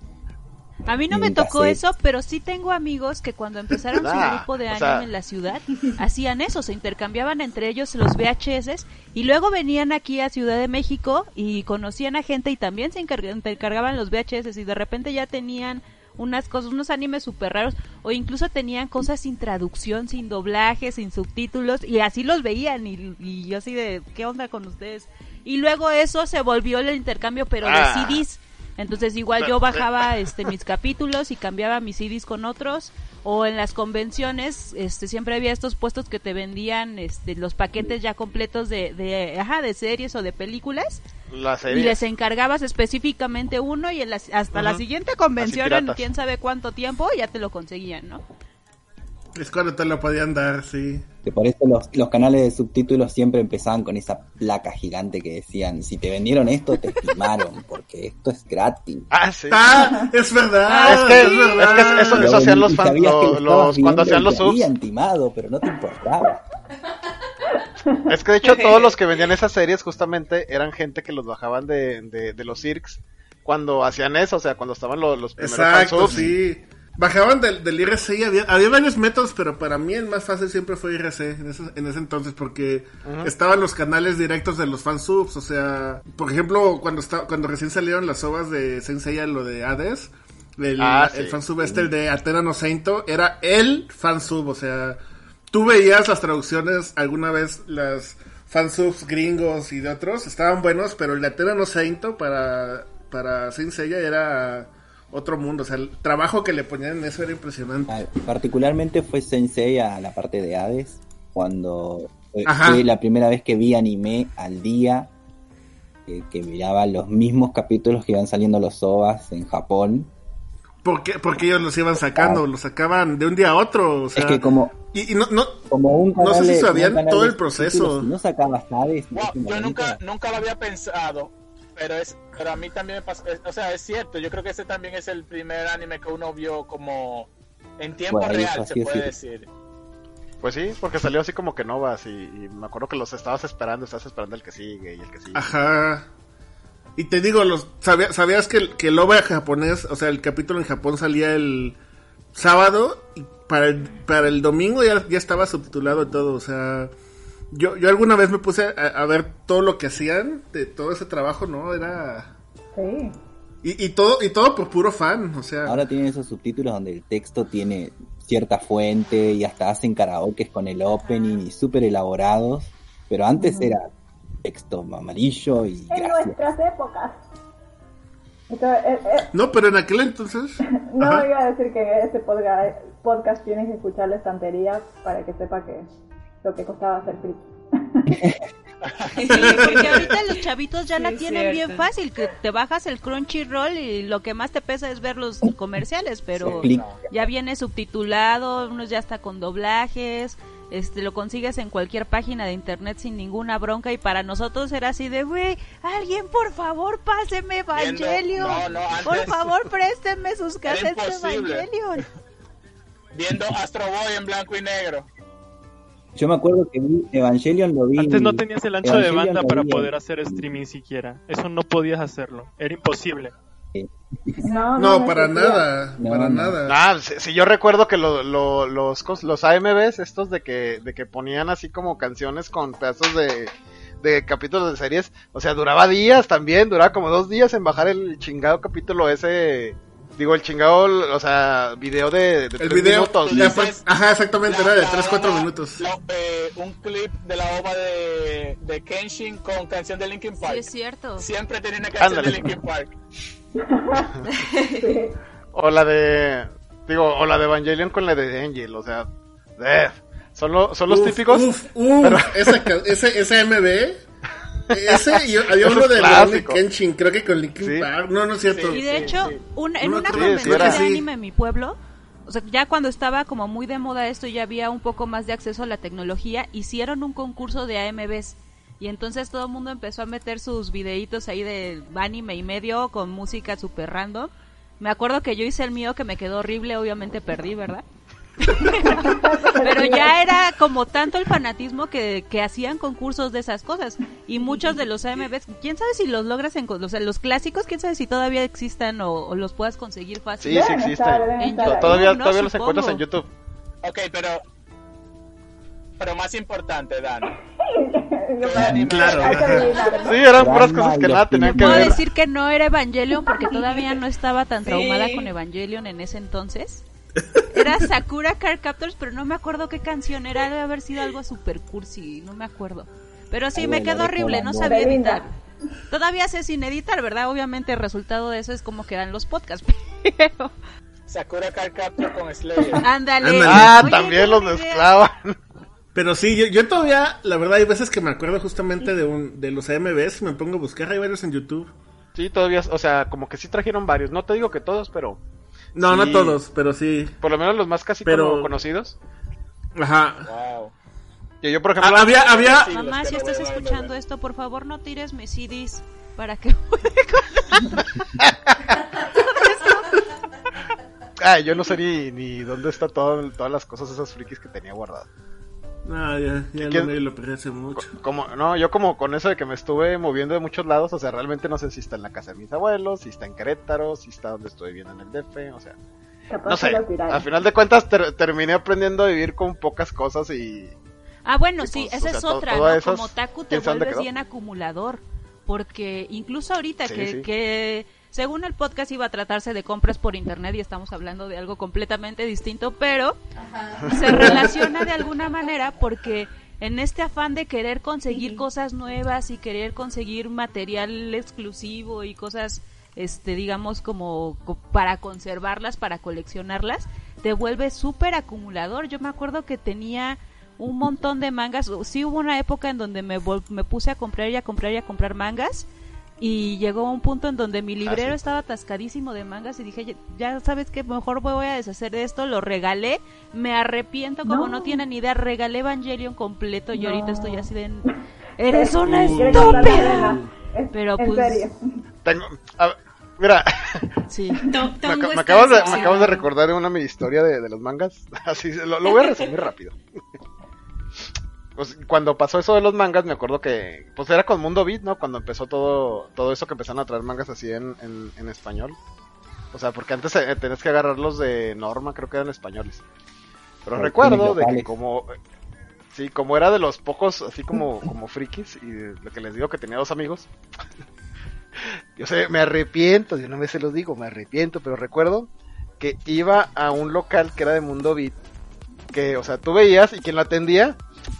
A mí no me tocó eso, pero sí tengo amigos que cuando empezaron su Ah, grupo de o anime sea- en la ciudad, hacían eso, se intercambiaban entre ellos los VHS y luego venían aquí a Ciudad de México y conocían a gente y también se intercargaban los VHS y de repente ya tenían unas cosas, unos animes súper raros o incluso tenían cosas sin traducción, sin doblaje, sin subtítulos y así los veían y, y yo así de, ¿qué onda con ustedes? Y luego eso se volvió el intercambio pero Ah. de CDs. Entonces igual yo bajaba este mis capítulos y cambiaba mis CDs con otros o en las convenciones este siempre había estos puestos que te vendían este los paquetes ya completos de, de ajá de series o de películas. La y les encargabas específicamente uno y en la- hasta la siguiente convención en quién sabe cuánto tiempo ya te lo conseguían, ¿no? Es cuando te lo podían dar, sí. Que por eso los, los canales de subtítulos siempre empezaban con esa placa gigante que decían, si te vendieron esto, te estimaron, porque esto es gratis. Ah, sí. ¡Ah! Es verdad. Ah, es que, es verdad. es que eso, eso hacían los fans, lo- lo los, cuando hacían los subs. habían timado, pero no te importaba. Es que de hecho todos los que vendían esas series justamente eran gente que los bajaban de, de, de los circs cuando hacían eso, o sea, cuando estaban los, los primeros Exacto, fansubs. sí. Bajaban del, del IRC y había, había varios métodos, pero para mí el más fácil siempre fue IRC en ese, en ese entonces, porque estaban los canales directos de los fansubs, o sea, por ejemplo, cuando está, cuando recién salieron las ovas de Senseiya, lo de Hades, el, Ah, sí. el fansub este, el de Atena no Sainto, era el fansub, o sea, tú veías las traducciones alguna vez, las fansubs gringos y de otros, estaban buenos, pero el de Atena no Sainto para, para Senseiya era otro mundo, o sea, el trabajo que le ponían en eso era impresionante. Ah, Particularmente fue Sensei a la parte de Hades, cuando fue, Ajá. fue la primera vez que vi anime al día, eh, que miraba los mismos capítulos que iban saliendo los OVAs en Japón. Porque, porque ellos los iban sacando, los sacaban de un día a otro, o sea, es que como, y, y no, no, como un No sé si sabían todo el proceso. Si no sacabas Hades, Wow, yo nunca nunca lo había pensado pero es pero a mí también me pasa es- o sea es cierto yo creo que ese también es el primer anime que uno vio como en tiempo Bueno, real se puede decir Pues sí, porque salió así como que novas y, y me acuerdo que los estabas esperando, estabas esperando el que sigue y el que sigue. Ajá. Y te digo, los sabía- ¿sabías que, el- que el OVA japonés, o sea, el capítulo en Japón salía el sábado y para el, para el domingo ya, ya estaba subtitulado todo, o sea, yo, yo alguna vez me puse a, a ver todo lo que hacían, de todo ese trabajo, ¿no? Era... sí. Y, y todo y todo por puro fan, o sea... Ahora tienen esos subtítulos donde el texto tiene cierta fuente y hasta hacen karaokes con el opening y súper elaborados, pero antes era texto amarillo y En gracias. nuestras épocas. Eh, eh, No, pero en aquel entonces... no Ajá. iba a decir que este podcast, podcast tienes que escuchar la estantería para que sepa que lo que costaba hacer friki. Sí, porque ahorita los chavitos ya Sí, la tienen bien fácil, que te bajas el Crunchyroll y lo que más te pesa es ver los comerciales, pero ya viene subtitulado, unos ya está con doblajes, este lo consigues en cualquier página de internet sin ninguna bronca y para nosotros era así de, güey, alguien por favor páseme Evangelion, no, no, antes- por favor préstenme sus Era cassettes de. Evangelion. viendo Astro Boy en blanco y negro Yo me acuerdo que vi Evangelion lo vi. Antes no tenías el ancho de banda para vi poder hacer streaming siquiera. Eso no podías hacerlo. Era imposible. No, No, no para nada, No, para nada. Ah, si, si yo recuerdo que lo- lo- los, los AMVs, estos de que, de que ponían así como canciones con pedazos de, de capítulos de series, o sea, duraba días también, duraba como dos días en bajar el chingado capítulo ese, digo, el chingado, o sea, video de, de El tres video, minutos. ya ajá, exactamente, era de La- 3-4 la- minutos. la- eh, un clip de la ova de, de Kenshin con canción de Linkin Park. Sí, es cierto. Siempre tenía una canción Ándale. de Linkin Park. O la de, digo, o la de Evangelion con la de Angel, o sea, eh, son, lo- son los Uf, típicos. Uf, uf, pero- ese, ese MB. Ese, y había uno de Kenshin, creo que con Linkin Sí. Park. No, no es cierto. Y de hecho, un- en No una convención de anime en mi pueblo, o sea, ya cuando estaba como muy de moda esto, ya había un poco más de acceso a la tecnología, hicieron un concurso de AMVs. Y entonces todo el mundo empezó a meter sus videitos ahí de anime y medio con música super random. Me acuerdo que yo hice el mío que me quedó horrible, obviamente perdí, ¿verdad? Pero ya era como tanto el fanatismo que, que hacían concursos de esas cosas. Y muchos de los AMVs, quién sabe si los logras en o sea, los clásicos, quién sabe si todavía existan o, o los puedas conseguir fácil. Sí, sí existen. Todavía, No, todavía los supongo. encuentras en YouTube. Ok, pero. Pero más importante, Dan. Claro. Sí, eran puras cosas que nada tenían que Puedo ver. decir que no era Evangelion porque todavía no estaba tan Sí. traumada con Evangelion en ese entonces. Era Sakura Card Captors, pero no me acuerdo qué canción era. Debe haber sido algo super cursi, no me acuerdo. Pero sí, me quedó horrible, no sabía editar. Todavía sé sin editar, ¿verdad? Obviamente el resultado de eso es como quedan los podcasts. Pero, Sakura Card Captor con Slayer. ándale. Ah, Oye, también los mezclaban. Pero sí, yo, yo todavía, la verdad, hay veces que me acuerdo justamente de un de los AMVs y me pongo a buscar. Hay varios en YouTube. Sí, todavía, o sea, como que sí trajeron varios. No te digo que todos, pero No, Sí. no todos, pero sí. por lo menos los más casi Pero- como conocidos. Ajá. Wow. Yo, por ejemplo, Ah, había, había, Mamá, si estás escuchando esto, por favor no tires mis CDs para que ah, yo no sé ni, ni dónde está todo, todas las cosas esas frikis que tenía guardadas. No, ya, ya lo, medio lo perdí hace mucho. Como, no, yo como con eso de que me estuve moviendo de muchos lados, o sea, realmente no sé si está en la casa de mis abuelos, si está en Querétaro, si está donde estoy viviendo en el DF, o sea, Capaz no sé. Al final de cuentas ter- terminé aprendiendo a vivir con pocas cosas y Ah, bueno, Y sí, pues, esa o sea, es otra, ¿no? esas, Como Taku te ¿quién sabe dónde vuelves bien acumulador. Porque incluso ahorita Sí, que, sí. que según el podcast iba a tratarse de compras por internet y estamos hablando de algo completamente distinto, pero se relaciona de alguna manera porque en este afán de querer conseguir cosas nuevas y querer conseguir material exclusivo y cosas este digamos como co- para conservarlas, para coleccionarlas, te vuelves súper acumulador. Yo me acuerdo que tenía un montón de mangas. Sí hubo una época en donde me, me puse a comprar y a comprar y a comprar mangas. Y llegó un punto en donde mi librero sí. estaba atascadísimo de mangas y dije, ya, sabes que mejor me voy a deshacer de esto, lo regalé, me arrepiento como no, No. tienen ni idea, regalé Evangelion completo y No. ahorita estoy así de... Eres una estúpida. Es- Pero, en pues, serio. tengo... a ver, mira, Sí. Me, de, acabas de recordar una mi historia de, de los mangas. Así, lo, lo voy a resumir rápido. Pues cuando pasó eso de los mangas, me acuerdo que pues era con Mundo Beat, ¿no? Cuando empezó todo todo eso que empezaron a traer mangas así en, en, en español. O sea, porque antes eh, tenías que agarrarlos de norma, creo que eran españoles. Pero recuerdo de que como sí, como era de los pocos así como como frikis y lo que les digo que tenía dos amigos. Yo sé, me arrepiento, de una vez se los digo, me arrepiento, pero recuerdo que iba a un local que era de Mundo Beat, que, o sea, tú veías y quien lo atendía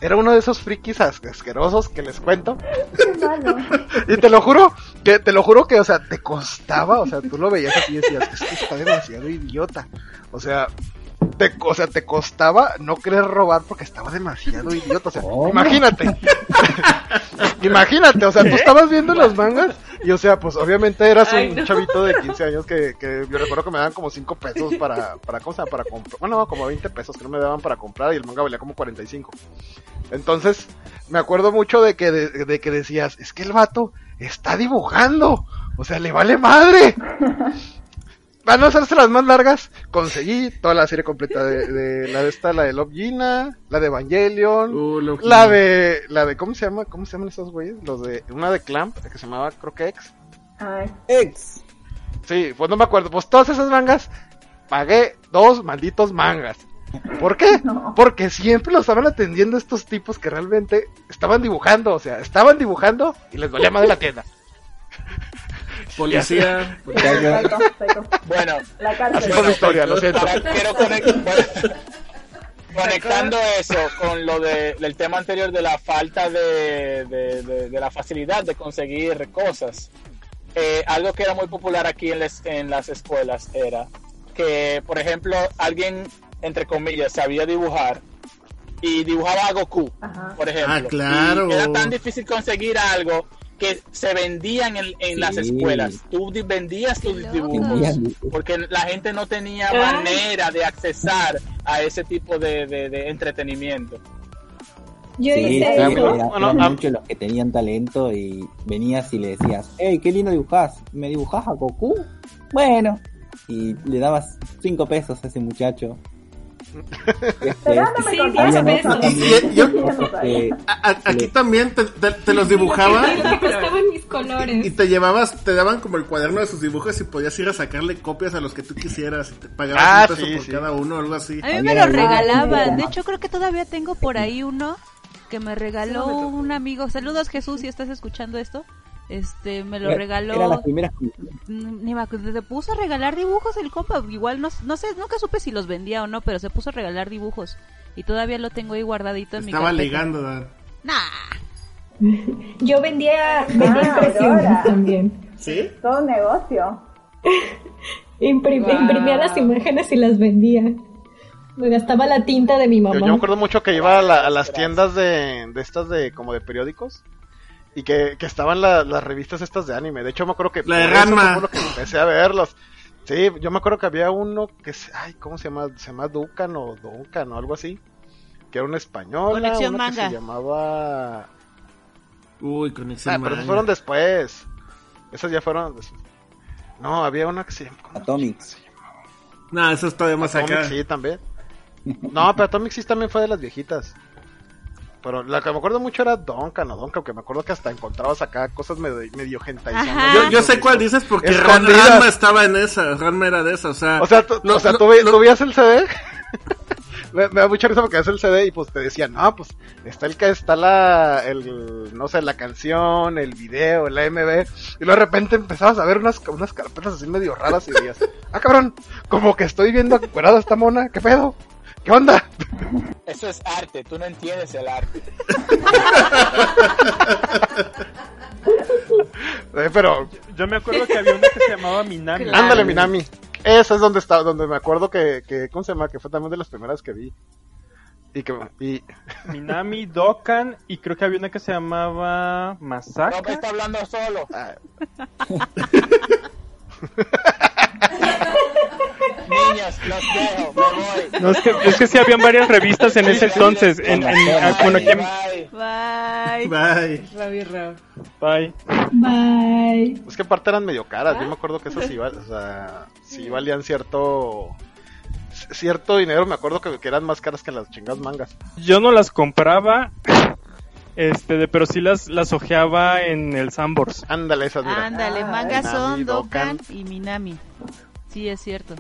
era uno de esos frikis as- asquerosos que les cuento. Qué malo. Y te lo juro, que te lo juro que, o sea, te costaba, o sea, tú lo veías así y decías, es que está demasiado idiota. O sea, te, o sea, te costaba no querer robar porque estaba demasiado idiota. O sea, ¿Cómo? imagínate. imagínate, o sea, tú estabas viendo los mangas y, o sea, pues obviamente eras Ay, un no. chavito de 15 años que, que yo recuerdo que me daban como 5 pesos para, para, ¿cómo se llama? Para comprar. Bueno, como 20 pesos que no me daban para comprar y el manga valía como 45. Entonces, me acuerdo mucho de que, de, de que decías, es que el vato está dibujando. O sea, le vale madre. Van a hacerse las más largas. Conseguí toda la serie completa de, de la de esta, la de Love Gina, la de Evangelion, Uh, la de, la de, ¿cómo se llama? ¿Cómo se llaman esos güeyes? Los de, una de Clamp, que se llamaba, creo que X. Ay, Ex. Sí, pues no me acuerdo. Pues todas esas mangas, pagué dos malditos mangas. ¿Por qué? Porque siempre lo estaban atendiendo estos tipos que realmente estaban dibujando, o sea, estaban dibujando y les dolía más de la tienda. Policía. Bueno, La cárcel. historia, lo siento. Para- quiero conect- bueno, conectando eso con lo de, del tema anterior de la falta de, de- de- de la facilidad de conseguir cosas. Eh, algo que era muy popular aquí en, les- en las escuelas era que, por ejemplo, alguien, entre comillas, sabía dibujar y dibujaba a Goku, Ajá. por ejemplo. Ah, claro. Y era tan difícil conseguir algo que se vendían en, en las escuelas. Tú vendías tus dibujos porque la gente no tenía Ay. manera de accesar a ese tipo de, de- de entretenimiento. Sí, Yo sí, Era- eso. era- Bueno, eran ah- muchos los que tenían talento y venías y le decías, hey, qué lindo dibujás, ¿me dibujás a Goku? Bueno, y le dabas cinco pesos a ese muchacho. Sí, a- aquí también te, te- te los dibujaba Lo que costaban mis colores. y te llevabas, te daban como el cuaderno de sus dibujos y podías ir a sacarle copias a los que tú quisieras y te pagabas Ah, un peso sí, por sí. cada uno o algo así. A mí me lo regalaban. De hecho, creo que todavía tengo por ahí uno que me regaló un amigo. Saludos, Jesús, si estás escuchando esto. Este, me lo era- regaló. Era las primeras Ni me se puso a regalar dibujos el compa. Igual no, no sé, nunca supe si los vendía o no, pero se puso a regalar dibujos. Y todavía lo tengo ahí guardadito en mi Estaba ligando, Dan. Nah. Yo vendía, vendía Ah, impresiones Aurora. también. ¿Sí? Todo un negocio. Imprim- Wow. Imprimía las imágenes y las vendía. Me gastaba la tinta de mi Yo, mamá. yo me acuerdo mucho que iba a, la- a las tiendas de, de estas de como de periódicos y que, que estaban la- las revistas estas de anime. De hecho, me acuerdo que La de Ranma. lo que empecé a verlos. Sí, yo me acuerdo que había uno que se, ay, ¿cómo se llama? Se llama Ducan o Duncan o algo así. Que era un español, Conexión uno que Manga. se llamaba Uy, conexión. Ah, pero esos manga. fueron después. Esos ya fueron No, había una que se llama ¿cómo Atomics. llamaba? No, eso está de más Atomic acá. sí también. No, pero Atomic sí también fue de las viejitas. Pero la que me acuerdo mucho era Duncan o Duncan, que me acuerdo que hasta encontrabas acá cosas medio, medio. Ajá. Yo, yo sé cuál dices porque Ran-. Ranma estaba en esa. Ranma era de esa, o sea. O sea, tú, lo- o sea, lo- tú, ve- lo- tú veías el CD. me, me da mucha risa porque ves el CD y pues te decían, no, pues está el que está la, el, no sé, la canción, el video, el AMV. Y luego de repente empezabas a ver unas, unas carpetas así medio raras y decías, ah, cabrón, como que estoy viendo acuerada esta mona, ¿qué pedo? ¿Qué onda? Eso es arte, tú no entiendes el arte. Eh, pero, Yo me acuerdo que había una que se llamaba Minami. Claro. ándale, Minami. Esa es donde está, donde me acuerdo que, que, ¿cómo se llama? Que fue también de las primeras que vi. Y que, y, Minami, Dokkan y creo que había una que se llamaba No me Masaka. está hablando solo. ah, Niños, los dejo, me voy. No, es que, es que sí habían varias revistas en ese entonces. En, en- ah, bueno, aquí en- Bye. Bye. Bye. Bye. Bye. Es que aparte eran medio caras. Yo me acuerdo que esas sí, o sea, sí valían cierto cierto dinero. Me acuerdo que, que eran más caras que las chingadas mangas. Yo no las compraba, este, de- pero sí las, las ojeaba en el Sambors. Ándale, esas, mira. Ándale, Ah, mangas son. Dokkan y Minami. Sí, es cierto.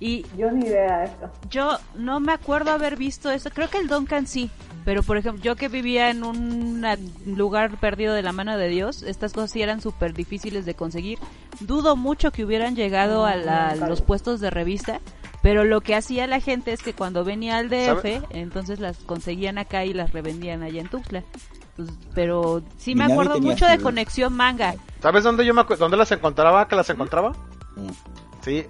Y Yo ni idea de esto. yo no me acuerdo haber visto eso. Creo que el Duncan sí. Pero, por ejemplo, yo que vivía en un lugar perdido de la mano de Dios, estas cosas sí eran súper difíciles de conseguir. Dudo mucho que hubieran llegado a la- los puestos de revista. Pero lo que hacía la gente es que cuando venía al DF, ¿Sabe? entonces las conseguían acá y las revendían allá en Tuxtla. Pues, pero sí me acuerdo mucho de conexión manga. ¿Sabes dónde yo me dónde las encontraba? ¿Que las encontraba? Mm. Sí.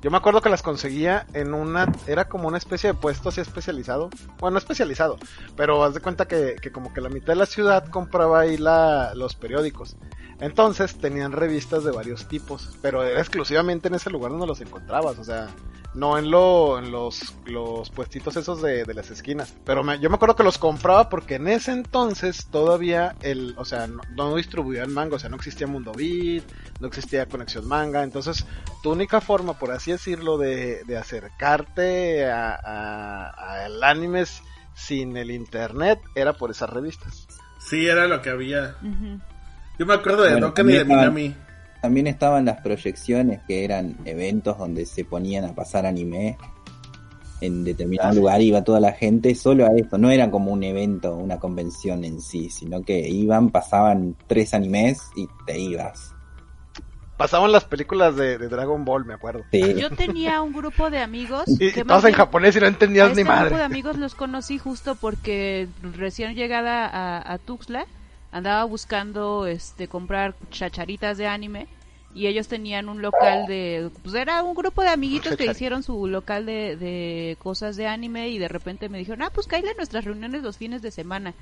Yo me acuerdo que las conseguía en una, era como una especie de puesto así especializado. Bueno, no especializado, pero haz de cuenta que, que como que la mitad de la ciudad compraba ahí la, los periódicos. Entonces tenían revistas de varios tipos, pero era exclusivamente en ese lugar donde los encontrabas, o sea, no en, lo, en los, los puestitos esos de, de las esquinas. Pero me- yo me acuerdo que los compraba porque en ese entonces todavía el, o sea, no, no distribuían manga, o sea, no existía Mundo Beat, no existía Conexión Manga, entonces tu única forma, por así decirlo, de, de acercarte a, a- al anime sin el internet era por esas revistas. Sí, era lo que había. Yo me acuerdo de Bueno, Dokkan y de también estaban- Minami. también estaban las proyecciones, que eran eventos donde se ponían a pasar anime en determinado lugar, iba toda la gente solo a esto, no era como un evento, una convención en sí, sino que iban, pasaban tres animes y te ibas. Pasaban las películas de, de Dragon Ball, me acuerdo. Sí. Yo tenía un grupo de amigos Y, que todas más en japonés y no entendías este ni grupo de madre. amigos los conocí justo porque recién llegada a, a Tuxtla andaba buscando este comprar chacharitas de anime y ellos tenían un local de pues era un grupo de amiguitos que hicieron su local de, de cosas de anime y de repente me dijeron ah pues cállate nuestras reuniones los fines de semana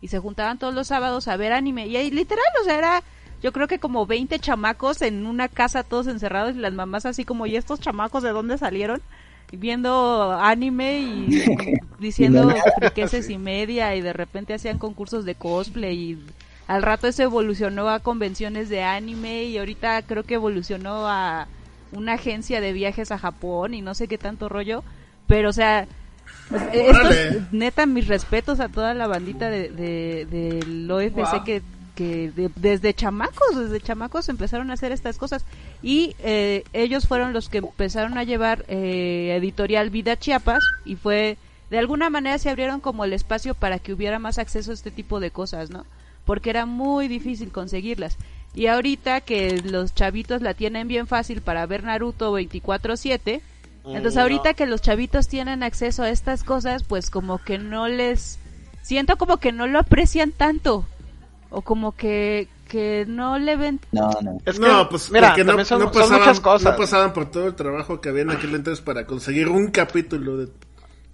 y se juntaban todos los sábados a ver anime. Y ahí literal o sea era yo creo que como 20 chamacos en una casa todos encerrados y las mamás así como y estos chamacos de dónde salieron viendo anime y diciendo friqueses y media y de repente hacían concursos de cosplay y al rato eso evolucionó a convenciones de anime y ahorita creo que evolucionó a una agencia de viajes a Japón y no sé qué tanto rollo, pero o sea, pues, eh, esto es, neta mis respetos a toda la bandita de, de- del OFC que, que de- desde chamacos, desde chamacos empezaron a hacer estas cosas y eh, ellos fueron los que empezaron a llevar eh, editorial Vida Chiapas y fue de alguna manera se abrieron como el espacio para que hubiera más acceso a este tipo de cosas, ¿no? Porque era muy difícil conseguirlas. Y ahorita que los chavitos la tienen bien fácil para ver Naruto 24/7, entonces ahorita que los chavitos tienen acceso a estas cosas, pues como que no les siento como que no lo aprecian tanto o como que que no le ven No, no. Es que, no, pues mira, porque no, son, no son pasaban, muchas cosas. no pasaban por todo el trabajo que había en aquel entonces para conseguir un capítulo de,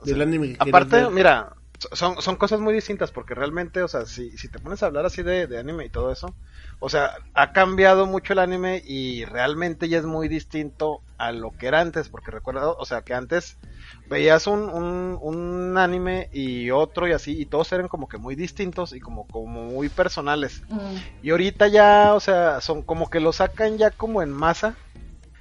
del anime que Aparte, ver. mira, son, son cosas muy distintas porque realmente, o sea, si, si te pones a hablar así de, de anime y todo eso, o sea, ha cambiado mucho el anime y realmente ya es muy distinto a lo que era antes, porque recuerdo, o sea, que antes veías un, un, un anime y otro y así, y todos eran como que muy distintos y como, como muy personales. Y ahorita ya, o sea, son como que lo sacan ya como en masa.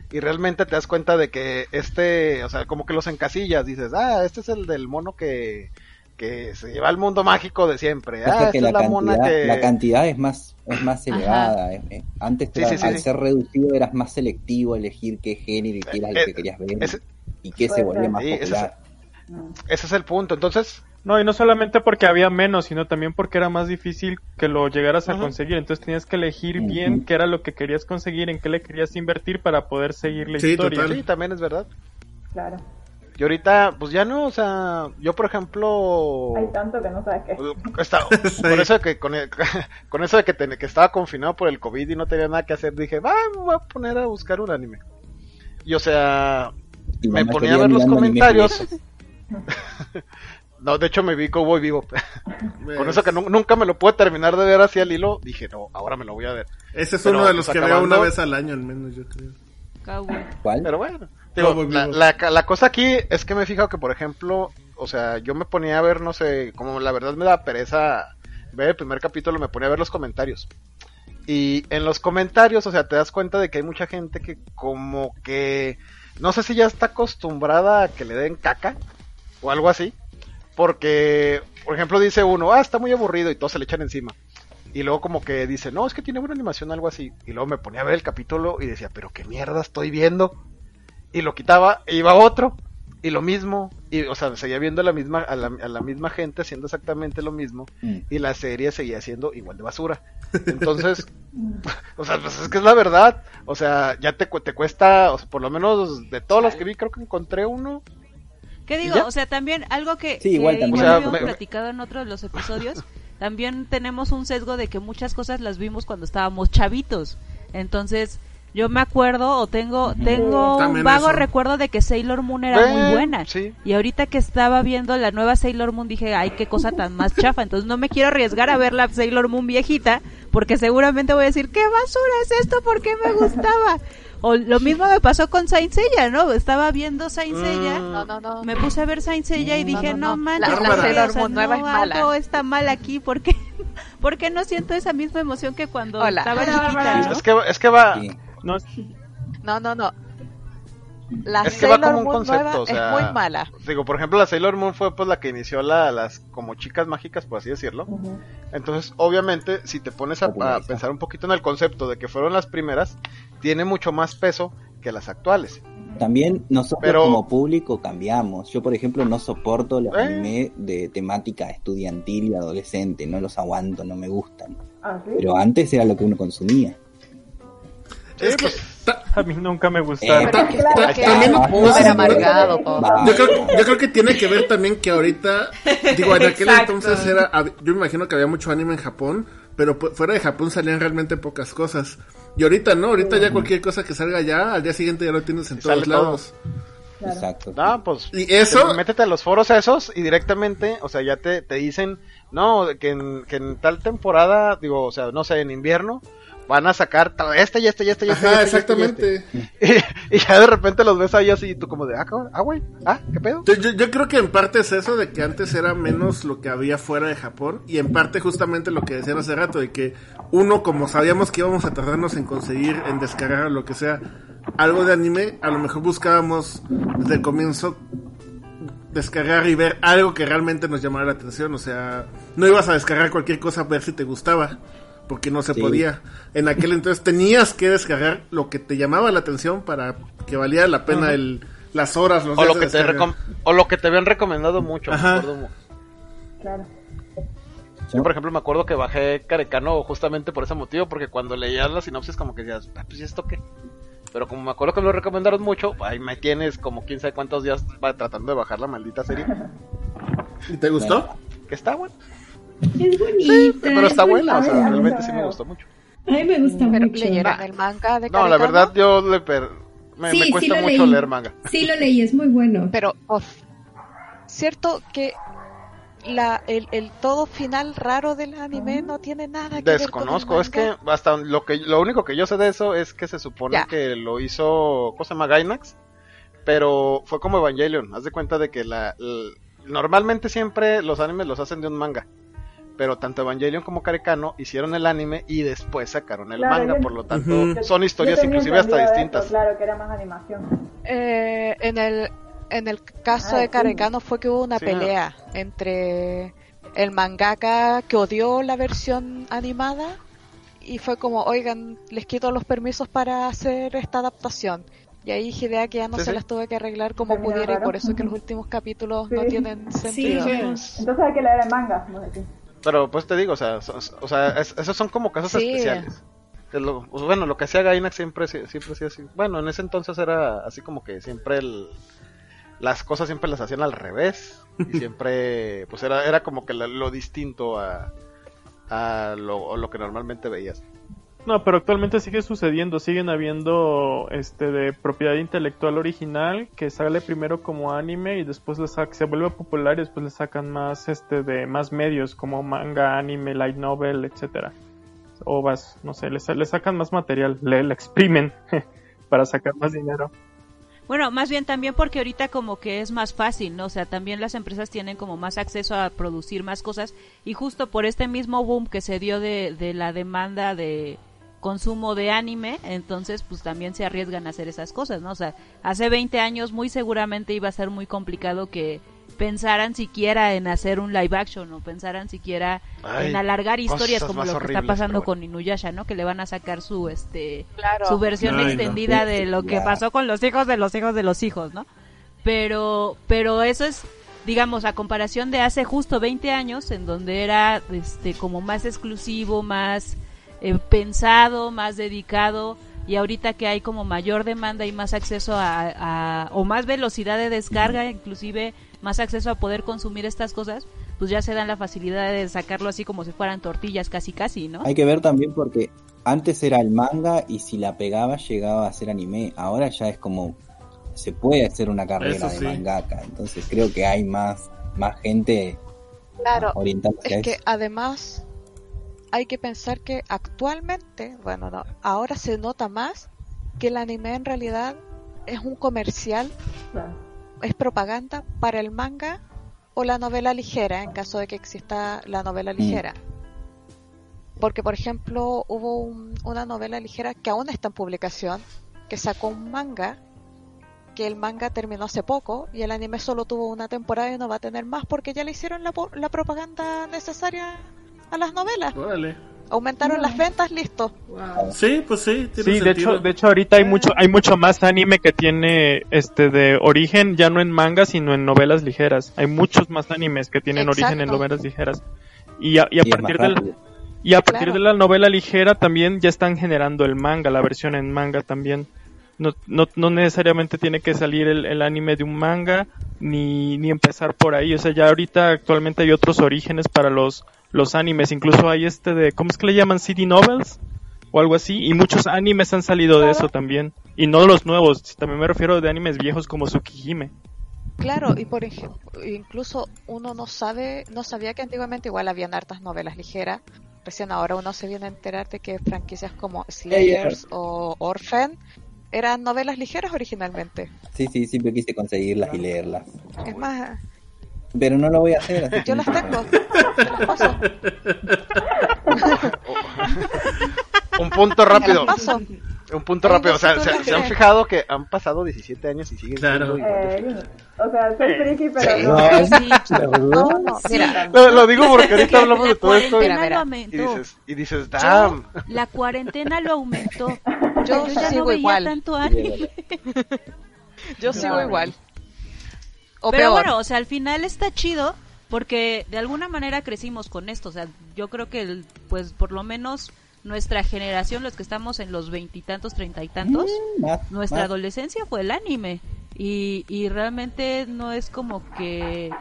Y realmente te das cuenta de que este, o sea, como que los encasillas, dices, ah, este es el del mono que, que se lleva al mundo mágico de siempre. Ah, que la es la mona cantidad, que... la cantidad es más es más elevada. es- es- antes Sí, sí, sí, al sí. ser reducido eras más selectivo elegir qué género y qué era el Eh, que querías ver ese- y qué se volvía más Sí, ese es- popular. Ese es el punto. Entonces, No, y no solamente porque había menos, sino también porque era más difícil que lo llegaras a Ajá. conseguir. Entonces tenías que elegir bien qué era lo que querías conseguir, en qué le querías invertir para poder seguir la Sí, historia. total. sí, también es verdad. Claro. Y ahorita, pues ya no, o sea, yo por ejemplo... Hay tanto que no sabes qué. Está- Con eso de que con, el- con eso de que, ten- que estaba confinado por el COVID y no tenía nada que hacer, dije, va, me voy a poner a buscar un anime. Y o sea, Y me ponía a ver los comentarios. no, de hecho me vi Cowboy Vivo. Pues, Con eso que nu- nunca me lo pude terminar de ver así al hilo, dije, no, ahora me lo voy a ver. Ese es Pero, uno de los pues, que veo una vez al año al menos, yo creo. Cowboy. ¿Cuál? Pero bueno, digo, la, la cosa aquí es que me he fijado que, por ejemplo, o sea, yo me ponía a ver, no sé, como la verdad me da pereza ver el primer capítulo, me ponía a ver los comentarios. Y en los comentarios, o sea, te das cuenta de que hay mucha gente que como que, no sé si ya está acostumbrada a que le den caca o algo así. Porque, por ejemplo, dice uno, ah, está muy aburrido y todos se le echan encima. Y luego como que dice, no, es que tiene buena animación, algo así. Y luego me ponía a ver el capítulo y decía, pero qué mierda estoy viendo. Y lo quitaba e iba otro. Y lo mismo. Y, o sea, seguía viendo a la misma, a la, a la misma gente haciendo exactamente lo mismo. Mm. Y la serie seguía siendo igual de basura. Entonces, o sea, pues es que es la verdad. O sea, ya te, cu- te cuesta, o sea, por lo menos de todos los que vi, creo que encontré uno. ¿Qué digo? O sea, también algo que, Sí, igual que también. O sea, habíamos me- platicado en otro de los episodios, también tenemos un sesgo de que muchas cosas las vimos cuando estábamos chavitos. Entonces, yo me acuerdo o tengo tengo un vago eso. recuerdo de que Sailor Moon era muy buena. sí. Y ahorita que estaba viendo la nueva Sailor Moon dije, ay, qué cosa tan más chafa. Entonces no me quiero arriesgar a ver la Sailor Moon viejita porque seguramente voy a decir, ¿qué basura es esto? ¿Por qué me gustaba? O lo mismo me pasó con Saint Seiya, ¿no? Estaba viendo Saint Seiya Mm. No, no, no. me puse a ver Saint Seiya y dije, no, no, no. manches, La- ¿por la qué? Sailor O sea, Moon nueva es mala. algo está mal aquí, ¿por qué? ¿Por qué no siento esa misma emoción que cuando Hola. estaba chiquita. Es que, es que va, Sí. No, No, no, no. La Es que va Sailor como un Moon concepto, nueva o sea, es muy mala. Digo, por ejemplo, la Sailor Moon fue pues la que inició la, las como chicas mágicas, por así decirlo. Entonces, obviamente, si te pones a, pensar un poquito en el concepto de que fueron las primeras, tiene mucho más peso que las actuales. También nosotros Pero- como público cambiamos. Yo, por ejemplo, no soporto los Eh. anime de temática estudiantil y adolescente. No los aguanto, no me gustan. ¿Ah, sí? Pero antes era lo que uno consumía. Es que ta- A mí nunca me gustaron. Yo creo, yo creo que tiene que ver también que ahorita, digo, en aquel Exacto. entonces era, yo me imagino que había mucho anime en Japón, pero fuera de Japón salían realmente pocas cosas. Y ahorita no, ahorita ya cualquier cosa que salga ya, al día siguiente ya lo tienes en todos todo. lados. Claro. Exacto. No, pues. Y eso, te- Métete a los foros esos y directamente, o sea, ya te, te dicen, no, que en, que en tal temporada, digo, o sea, no sé, en invierno, van a sacar este y este y este y este. ajá, este y este y este. exactamente. Y, y ya de repente los ves ahí así y tú como de, ah, cabrón, ah, güey, ah, ¿qué pedo? Yo, yo- yo creo que en parte es eso de que antes era menos lo que había fuera de Japón y en parte justamente lo que decían hace rato de que uno como sabíamos que íbamos a tardarnos en conseguir, en descargar o lo que sea, algo de anime, a lo mejor buscábamos desde el comienzo descargar y ver algo que realmente nos llamara la atención, o sea, no ibas a descargar cualquier cosa a ver si te gustaba. Porque no se Sí. podía. En aquel entonces tenías que descargar lo que te llamaba la atención para que valiera la pena el, las horas, los O días lo, de que te o lo que te habían recomendado mucho. me Ajá. acuerdo Claro. Yo, por ejemplo, me acuerdo que bajé Carecano justamente por ese motivo, porque cuando leías la sinopsis como que decías, ah, pues ¿y esto qué? Pero como me acuerdo que me lo recomendaron mucho, ahí me tienes como quién sabe cuántos días tratando de bajar la maldita serie. ¿Y te gustó? Que está bueno. Es bonita. Pero está es buena, o sea, realmente no sí me gustó mucho. A mí me gusta Pero mucho. leyeron el manga de No, la verdad yo le per- me, Sí, me sí cuesta lo mucho leí. leer manga. Sí lo leí, es muy bueno. Pero, of, cierto que la, el, el todo final raro del anime no tiene nada que Desconozco, ver es con el que manga. hasta lo que lo único que yo sé de eso es que se supone Ya. que lo hizo cosa se llama Gainax, pero fue como Evangelion, haz de cuenta de que la, l- normalmente siempre los animes los hacen de un manga. Pero tanto Evangelion como Carecano hicieron el anime y después sacaron el Claro, manga, yo- por lo tanto son historias inclusive hasta distintas. eso, claro, que era más animación. Eh, en el en el caso Ah, de sí. Carecano fue que hubo una Sí. pelea entre el mangaka que odió la versión animada y fue como, oigan, les quito los permisos para hacer esta adaptación. Y ahí Hideaki ya no Sí, se sí. las tuve que arreglar como Terminó pudiera y por eso es que los últimos capítulos no tienen sentido. Entonces hay que leer el manga, decís. Pero pues te digo, o sea, so- o sea es- esos son como casos Sí. especiales. De lo- pues, bueno, lo que hacía Gainax siempre, siempre hacía así. Bueno, en ese entonces era así como que siempre el- las cosas siempre las hacían al revés. Y siempre, pues era, era como que la- lo distinto a, a lo, a lo que normalmente veías. No, pero actualmente sigue sucediendo, siguen habiendo este de propiedad intelectual original que sale primero como anime y después le se vuelve popular y después le sacan más este de más medios como manga, anime, light novel, etcétera. Ovas, no sé, le, le sacan más material, le, le exprimen para sacar más dinero. Bueno, más bien también porque ahorita como que es más fácil, ¿no? O sea, también las empresas tienen como más acceso a producir más cosas y justo por este mismo boom que se dio de, de la demanda de consumo de anime, entonces pues también se arriesgan a hacer esas cosas, ¿no? O sea, hace 20 años muy seguramente iba a ser muy complicado que pensaran siquiera en hacer un live action o pensaran siquiera Ay, en alargar historias como lo que está pasando con Inuyasha, ¿no? Que le van a sacar su este Claro. su versión Ay, no. extendida de lo que pasó con los hijos de los hijos de los hijos, ¿no? Pero pero eso es digamos a comparación de hace justo 20 años en donde era este como más exclusivo, más eh, pensado, más dedicado y ahorita que hay como mayor demanda y más acceso a, a- o más velocidad de descarga, inclusive más acceso a poder consumir estas cosas, pues ya se dan la facilidad de sacarlo así como si fueran tortillas casi casi, ¿no? Hay que ver también porque antes era el manga y si la pegaba llegaba a ser anime. Ahora ya es como se puede hacer una carrera de mangaka. Entonces creo que hay más, más gente Claro, es que además hay que pensar que actualmente, bueno, no, ahora se nota más que el anime en realidad es un comercial, Claro. es propaganda para el manga o la novela ligera, en caso de que exista la novela ligera. Porque, por ejemplo, hubo un- una novela ligera que aún está en publicación, que sacó un manga, que el manga terminó hace poco y el anime solo tuvo una temporada y no va a tener más porque ya le hicieron la, la propaganda necesaria a las novelas. Órale. Aumentaron las ventas, listo. Sí, pues sí, tiene Sí, de hecho, de hecho ahorita hay mucho, hay mucho más anime que tiene este de origen ya no en manga sino en novelas ligeras. Hay muchos más animes que tienen origen en novelas ligeras. Y a, y a Y es más partir del rápido. y a partir de la novela ligera también ya están generando el manga, la versión en manga también. No, no, no necesariamente tiene que salir el, el anime de un manga ni, ni empezar por ahí. O sea, ya ahorita actualmente hay otros orígenes para los, los animes. Incluso hay este de, ¿cómo es que le llaman? City Novels o algo así. Y muchos animes han salido de eso también. Y no los nuevos, también me refiero de animes viejos como Tsukihime. Claro, y por ejemplo, incluso uno no sabe, no sabía que antiguamente igual habían hartas novelas ligeras. Recién ahora uno se viene a enterar de que franquicias como Slayers o Orphan eran novelas ligeras originalmente. Sí, sí, siempre quise conseguirlas y leerlas. Es más, Pero no lo voy a hacer. así yo las tengo. Te las paso. Un punto rápido. Un punto rápido. O sea, ¿se, han fijado que han pasado 17 años y siguen Claro. siendo Eh, o sea, soy friki, pero Sí. no. No, no, mira. Lo, lo digo porque ahorita hablamos de todo esto y, Mira, mira. y dices, y dices, damn. Yo, la cuarentena lo aumentó. Yo Yo ya sigo no veía igual. tanto anime. Yo sigo igual. O Pero peor. bueno, o sea, al final está chido porque de alguna manera crecimos con esto. O sea, yo creo que, el- pues, por lo menos nuestra generación, los que estamos en los veintitantos, treinta y tantos, Mm, más, nuestra más. adolescencia fue el anime. Y, y realmente no es como que...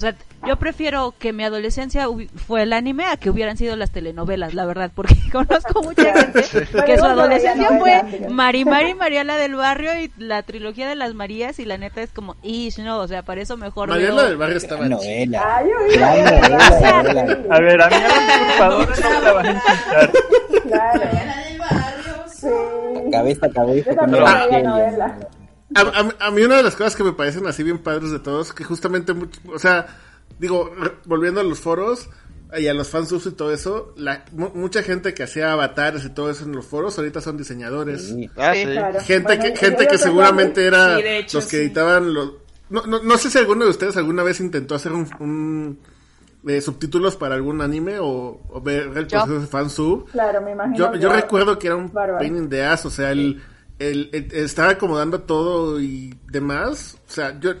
O sea, yo prefiero que mi adolescencia hubi- fue el anime a que hubieran sido las telenovelas, la verdad, porque conozco mucha gente que su adolescencia fue. Mari Mari Mariela del Barrio y la trilogía de las Marías y la neta es como, ish, no, o sea, para eso mejor Mariela veo- del Barrio estaba novela. Yo vi Gran la novela, novela. A ver, a mí a no me la van a insultar. Claro. del barrio. Sí. Cabeza cabeza Yo veía Evangelion. A, a- a mí una de las cosas que me parecen así bien padres de todos, que justamente, much- o sea, digo, volviendo a los foros y a los fansubs y todo eso, la, mu- mucha gente que hacía avatares y todo eso en los foros ahorita son diseñadores. Sí. Ah, Sí. Claro. Gente Bueno, que, gente que seguramente era Sí, de hecho, los que sí. editaban los... No, no, no sé si alguno de ustedes alguna vez intentó hacer un... un, eh, subtítulos para algún anime o, o ver el Yo. proceso de fansub. Claro, me imagino. Yo, yo recuerdo que era un Bárbaro. pain in the ass, o sea, el, el, el- estar acomodando todo y demás. O sea, yo,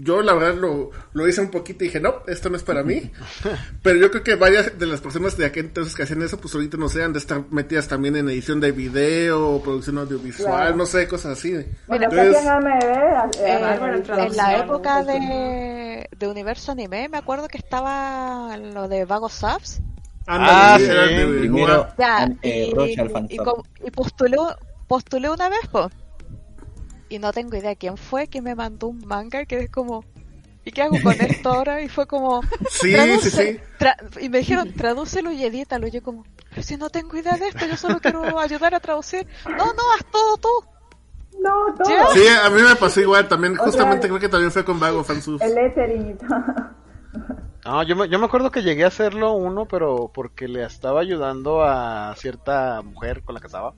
yo la verdad lo, lo hice un poquito y dije, no, esto no es para mí. Pero yo creo que varias de las personas de aquel entonces que hacían eso, pues ahorita no sé, han de estar metidas también en edición de video, producción audiovisual, Claro. no sé, cosas así. Que Entonces, hacían AMD, Eh, eh, eh, en la ¿no? época de, de Universo Anime, me acuerdo que estaba lo de Vago Subs. Ah, sí, Primero, eh, y, y, y postulé, postulé una vez, po. Y no tengo idea quién fue que me mandó un manga que es como, ¿y qué hago con esto ahora? Y fue como, Sí, traduce, sí, sí. tra- y me dijeron, tradúcelo y edítalo. Y yo como, pero si no tengo idea de esto, yo solo quiero ayudar a traducir. No, no, haz todo tú. No, todo. Ya. Sí, a mí me pasó igual también, justamente creo que también fue con Vago Fansubs. El todo. No, yo me, yo me acuerdo que llegué a hacerlo uno, pero porque le estaba ayudando a cierta mujer con la que estaba.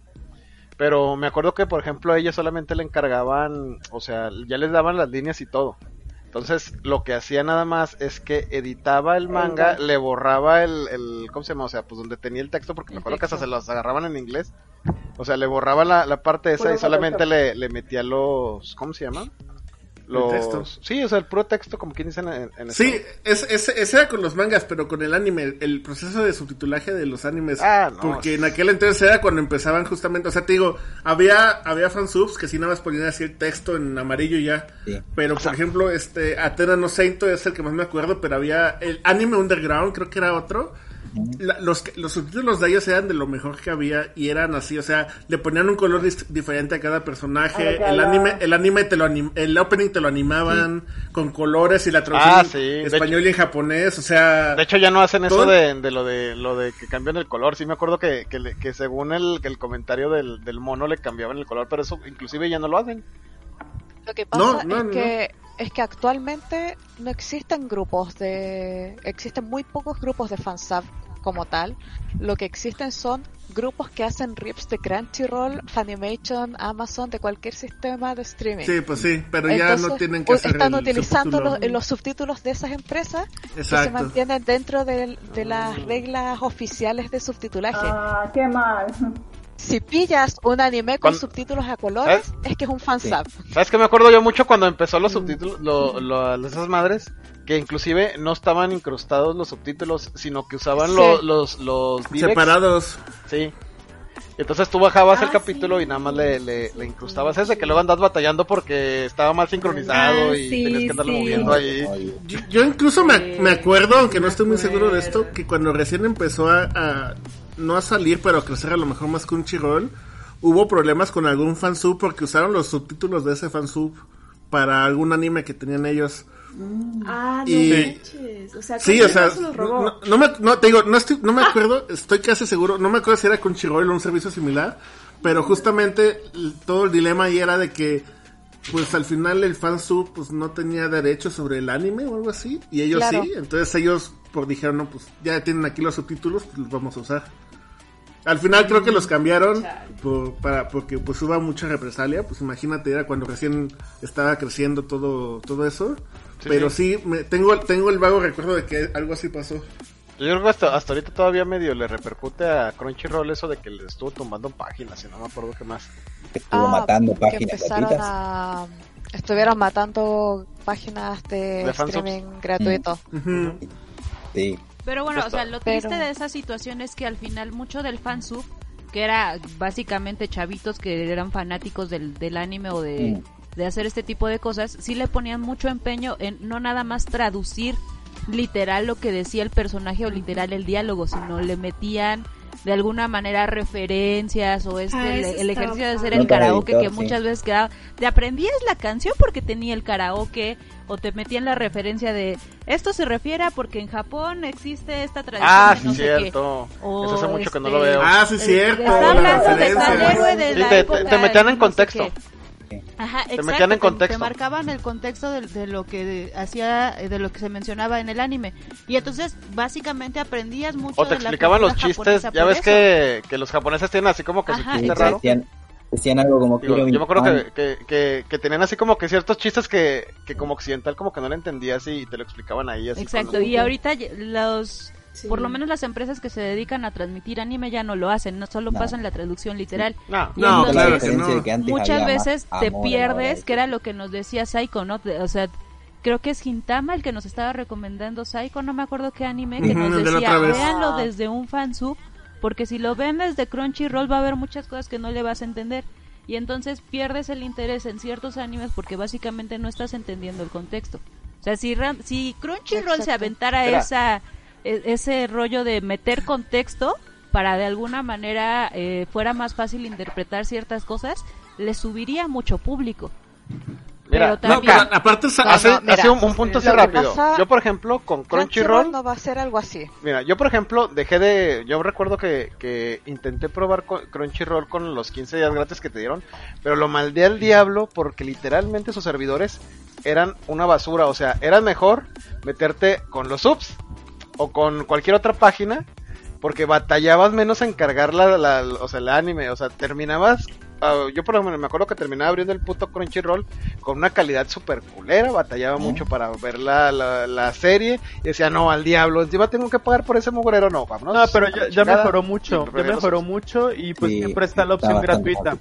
Pero me acuerdo que, por ejemplo, a ella solamente le encargaban, o sea, ya les daban las líneas y todo. Entonces, lo que hacía nada más es que editaba el manga, le borraba el, el ¿cómo se llama? O sea, pues donde tenía el texto, porque me acuerdo que hasta se los agarraban en inglés. O sea, le borraba la, la parte esa y solamente le, le metía los, ¿cómo se llama? Los, texto. sí, o sea, el puro texto, como quien dicen en, en Sí, español. es, es, ese era con los mangas, pero con el anime, el proceso de subtitulaje de los animes. Ah, no, porque en aquel entonces era cuando empezaban justamente, o sea, te digo, había, había fansubs que sí nada más ponían así el texto en amarillo y ya. Sí. Pero, por ejemplo, este, Atena no Saint es el que más me acuerdo, pero había el anime Underground, creo que era otro. La- los, que- los subtítulos de ellos eran de lo mejor que había y eran así, o sea, le ponían un color diferente a cada personaje. El anime, el anime te lo anim- el opening te lo animaban con colores y la traducción Ah, sí, español y en japonés, o sea, De hecho ya no hacen eso de, de lo de lo de que cambian el color. Sí me acuerdo que, que, según el, el comentario del, del mono le cambiaban el color, pero eso inclusive ya no lo hacen. Lo que pasa No, no, es no. que es que actualmente no existen grupos de existen muy pocos grupos de fansub como tal. Lo que existen son grupos que hacen rips de Crunchyroll, Funimation, Amazon, de cualquier sistema de streaming. Sí, pues sí, pero ya Entonces, no tienen que hacer Están el utilizando subtítulo. los, los subtítulos de esas empresas que se Exacto. mantienen dentro del- de, las reglas oficiales de subtitulaje. Ah, qué mal. Si pillas un anime con Cuando- subtítulos a colores, es que es un fansub. ¿Sabes qué me acuerdo yo mucho cuando empezó los subtítulos, lo, lo- esas madres? Que inclusive no estaban incrustados los subtítulos, sino que usaban Sí. lo- los, los directs. Separados. Sí. Entonces tú bajabas el Ah, capítulo sí. y nada más le, le, le incrustabas ese, que luego andas batallando porque estaba mal sincronizado Ah, y sí, tenías que andarlo sí. moviendo ahí. Yo, yo incluso me, Sí, me acuerdo, aunque no estoy muy seguro de esto, que cuando recién empezó a, a- no a salir, pero a crecer a lo mejor más Crunchyroll, hubo problemas con algún fansub porque usaron los subtítulos de ese fansub para algún anime que tenían ellos. Ah, no Y- manches. O sea, Sí, o sea, se robó. no, no me, no, te digo, no, estoy, no me acuerdo, estoy casi seguro, no me acuerdo si era Crunchyroll o un servicio similar, pero justamente todo el dilema ahí era de que, pues al final el fansub pues no tenía derecho sobre el anime o algo así, y ellos Claro. sí, entonces ellos pues dijeron, no, pues ya tienen aquí los subtítulos, pues los vamos a usar. Al final creo que los cambiaron por- para, porque pues hubo mucha represalia, pues imagínate, era cuando recién estaba creciendo todo, todo eso. Sí, pero sí. sí, me, tengo, tengo el vago recuerdo de que algo así pasó. Yo creo que hasta, hasta ahorita todavía medio le repercute a Crunchyroll eso de que le estuvo tumbando páginas y no me acuerdo qué más. estuvo Ah, matando páginas empezaron gratuitas. a... Estuvieron matando páginas de, streaming gratuito. Sí. Pero bueno, o sea, lo triste Pero- de esa situación es que al final mucho del fansub, que era básicamente chavitos que eran fanáticos del, del anime o de, Mm. de hacer este tipo de cosas, sí le ponían mucho empeño en no nada más traducir literal lo que decía el personaje o literal el diálogo, sino le metían de alguna manera referencias o este Ah, el, ejercicio de hacer el karaoke editor, que sí. muchas veces quedaba te aprendías la canción porque tenía el karaoke o te metían la referencia de esto se refiere a porque en Japón existe esta tradición Ah, de sí, no sé qué. cierto. O, Eso hace mucho que no este, lo veo. Ah, sí, Eh, cierto. Está la hablando de tal héroe de Sí, la te- te- época te metían en no sé contexto. qué. Ajá, Te exacto, metían en te- contexto. Te, marcaban el contexto de, de lo que de- hacía, de lo que se mencionaba en el anime. Y entonces, básicamente aprendías mucho O te de la explicaban los cultura chistes. Ya ves que, que los japoneses tienen así como que su Ajá, chiste Y exacto. raro. decían, decían algo como Digo, quiero yo me acuerdo que, que, que, que tenían así como que ciertos chistes que, que como occidental como que no lo entendías y te lo explicaban ahí así. Exacto, y ahorita los... Sí. Por lo menos las empresas que se dedican a transmitir anime ya no lo hacen, no solo No. pasan la traducción literal. No. Y No, entonces, claro que no. de muchas veces te pierdes, de- que era lo que nos decía Saiko, ¿no? De- O sea, creo que es Hintama el que nos estaba recomendando Saiko, no me acuerdo qué anime, que nos de decía, vez. véanlo desde un fansub, porque si lo ven desde Crunchyroll va a haber muchas cosas que no le vas a entender. Y entonces pierdes el interés en ciertos animes porque básicamente no estás entendiendo el contexto. O sea, si, si Crunchyroll se aventara esa e- ese rollo de meter contexto para de alguna manera eh, fuera más fácil interpretar ciertas cosas, le subiría mucho público. Mira, Pero No, pero aparte No, Hace, no, mira, hace un, un punto así rápido. pasa- Yo, por ejemplo, con Crunchyroll Crunchyroll, no va a ser algo así. mira, yo, por ejemplo, dejé de. Yo recuerdo que, que intenté probar con- Crunchyroll con los 15 días gratis que te dieron, pero lo maldé al diablo porque literalmente sus servidores eran una basura. O sea, era mejor meterte con los subs o con cualquier otra página porque batallabas menos en cargar la, la- o sea, el anime, o sea, terminabas, ah, yo por ejemplo me acuerdo que terminaba abriendo el puto Crunchyroll con una calidad super culera, batallaba mucho para ver la, la, la serie y decía, no, al diablo, encima tengo que pagar por ese mugrero, no, vámonos. No, pero ya, mejoró mucho, Y ya mejoró los- mucho y pues Sí, siempre está la opción gratuita.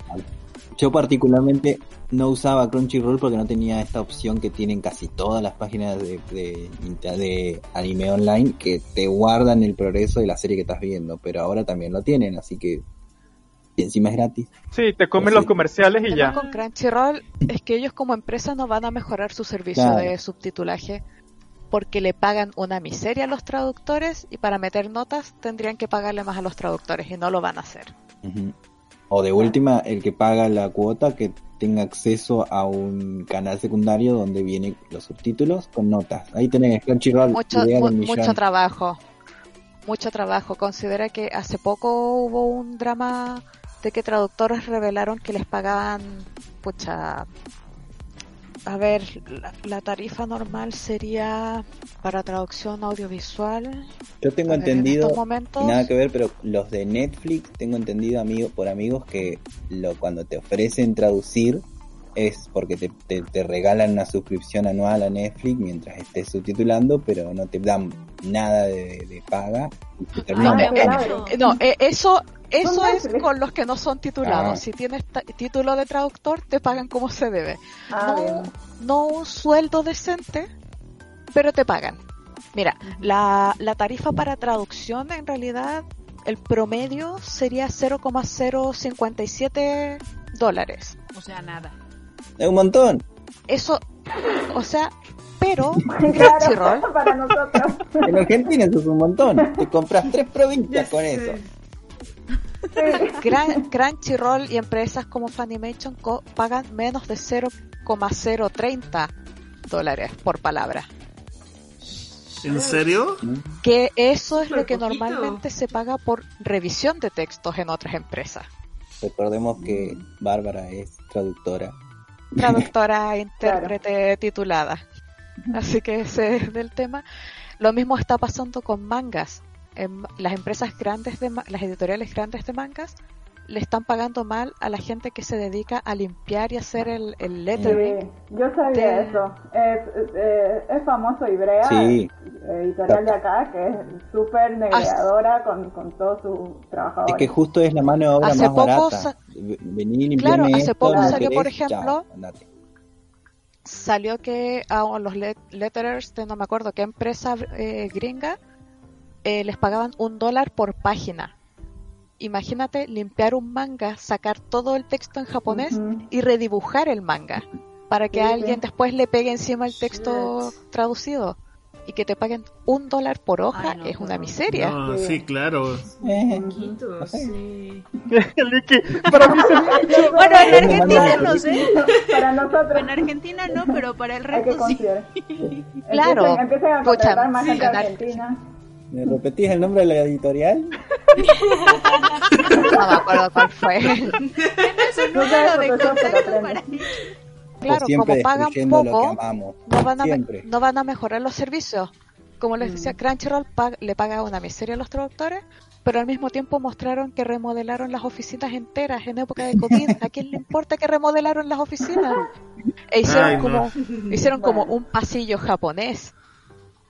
Yo particularmente no usaba Crunchyroll porque no tenía esta opción que tienen casi todas las páginas de, de, de anime online que te guardan el progreso de la serie que estás viendo, pero ahora también lo tienen, así que y encima es gratis. Sí, te comen Pues los sí. comerciales y ya. con Crunchyroll es que ellos como empresa no van a mejorar su servicio Claro. de subtitulaje porque le pagan una miseria a los traductores y para meter notas tendrían que pagarle más a los traductores y no lo van a hacer. Ujú. O de última, el que paga la cuota que tenga acceso a un canal secundario donde vienen los subtítulos con notas. Ahí tenés Crunchyroll, Mucho, idea mu- mucho trabajo. Mucho trabajo. Considera que hace poco hubo un drama de que traductores revelaron que les pagaban, pucha, a ver, la, la tarifa normal sería para traducción audiovisual. Yo tengo ver, entendido, momentos- nada que ver, pero los de Netflix, tengo entendido amigo, por amigos que lo, cuando te ofrecen traducir es porque te, te, te regalan una suscripción anual a Netflix mientras estés subtitulando, pero no te dan nada de, de paga. y te terminan No, no, eh, eso, eso es con los que no son titulados. Ah. Si tienes ta- título de traductor, te pagan como se debe. Ah, no, un sueldo decente, pero te pagan. Mira, la, la tarifa para traducción en realidad, el promedio sería 0,057 dólares. O sea, nada. Es un montón. Eso, o sea, pero Claro, para nosotros. En Argentina eso es un montón. Te compras tres provincias con eso. Gran- Crunchyroll y empresas como Funimation co- pagan menos de 0,030 dólares por palabra. ¿En serio? Que eso es lo que poquito. normalmente se paga por revisión de textos en otras empresas. Recordemos que Bárbara es traductora. Traductora, intérprete titulada. Así que ese es del tema. Lo mismo está pasando con mangas. Em, las empresas grandes de las editoriales grandes de mangas le están pagando mal a la gente que se dedica a limpiar y hacer el, el lettering. Sí, yo sabía de- eso. Es, es, eh, es famoso Ibrea, Sí. editorial de acá, que es súper negreadora con, con todos sus trabajadores. Es que justo es la mano de obra Hace más poco barata. sa- Vení, Claro, hace esto, poco no salió, por ejemplo, salió que a los let- letterers de no me acuerdo qué empresa eh, gringa eh, les pagaban un dólar por página. Imagínate limpiar un manga, sacar todo el texto en japonés Ujú. y redibujar el manga para que sí. alguien después le pegue encima el texto traducido y que te paguen un dólar por hoja Ay, no, es una miseria. No, sí, claro. Eh, Poquito, sí. Para mí se Bueno, en Argentina no sé. Para nosotros En Argentina no, pero para el hay que resto sí. Claro. Empiecen, empiecen a Pucha, más sí, ganar. argentina. ¿Me repetís el nombre de la editorial? No me acuerdo cuál fue. No de contacto Claro, como pagan destruyendo lo que poco, amamos. no van a, me- no van a mejorar los servicios. Como les Mm. decía, Crunchyroll pag- le paga una miseria a los traductores, pero al mismo tiempo mostraron que remodelaron las oficinas enteras en época de COVID. ¿A quién le importa que remodelaron las oficinas? E hicieron Ay, no. como hicieron como un pasillo japonés.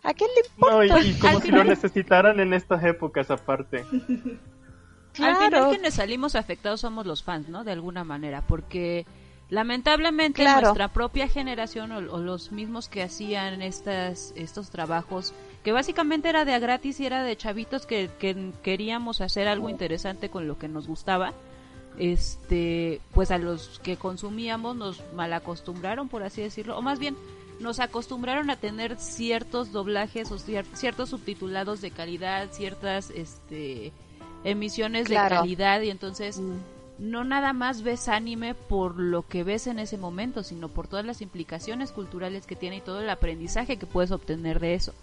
¿A quién le No, y, importa? y como Al si lo final- necesitaran en estas épocas aparte. Al final Claro. quienes salimos afectados somos los fans, ¿no? De alguna manera, porque lamentablemente Claro. nuestra propia generación o, o los mismos que hacían estas estos trabajos, que básicamente era de a gratis y era de chavitos que, que queríamos hacer algo interesante con lo que nos gustaba, este, pues a los que consumíamos nos malacostumbraron, por así decirlo, o más bien nos acostumbraron a tener ciertos doblajes o cier- ciertos subtitulados de calidad, ciertas este emisiones Claro. de calidad y entonces no nada más ves anime por lo que ves en ese momento, sino por todas las implicaciones culturales que tiene y todo el aprendizaje que puedes obtener de eso.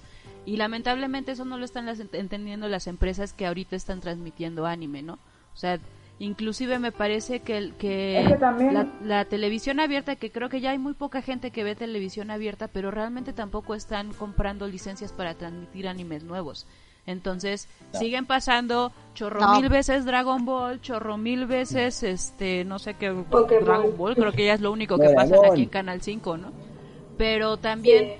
Y lamentablemente eso no lo están las- entendiendo las empresas que ahorita están transmitiendo anime, ¿no? O sea, inclusive me parece que, el- que, Es que también- la, la televisión abierta, que creo que ya hay muy poca gente que ve televisión abierta, pero realmente tampoco están comprando licencias para transmitir animes nuevos. Entonces, No. siguen pasando chorro No. mil veces Dragon Ball, chorro mil veces, este, no sé qué, Pokémon. Dragon Ball, creo que ya es lo único que pasa aquí en Canal 5, ¿no? Pero también,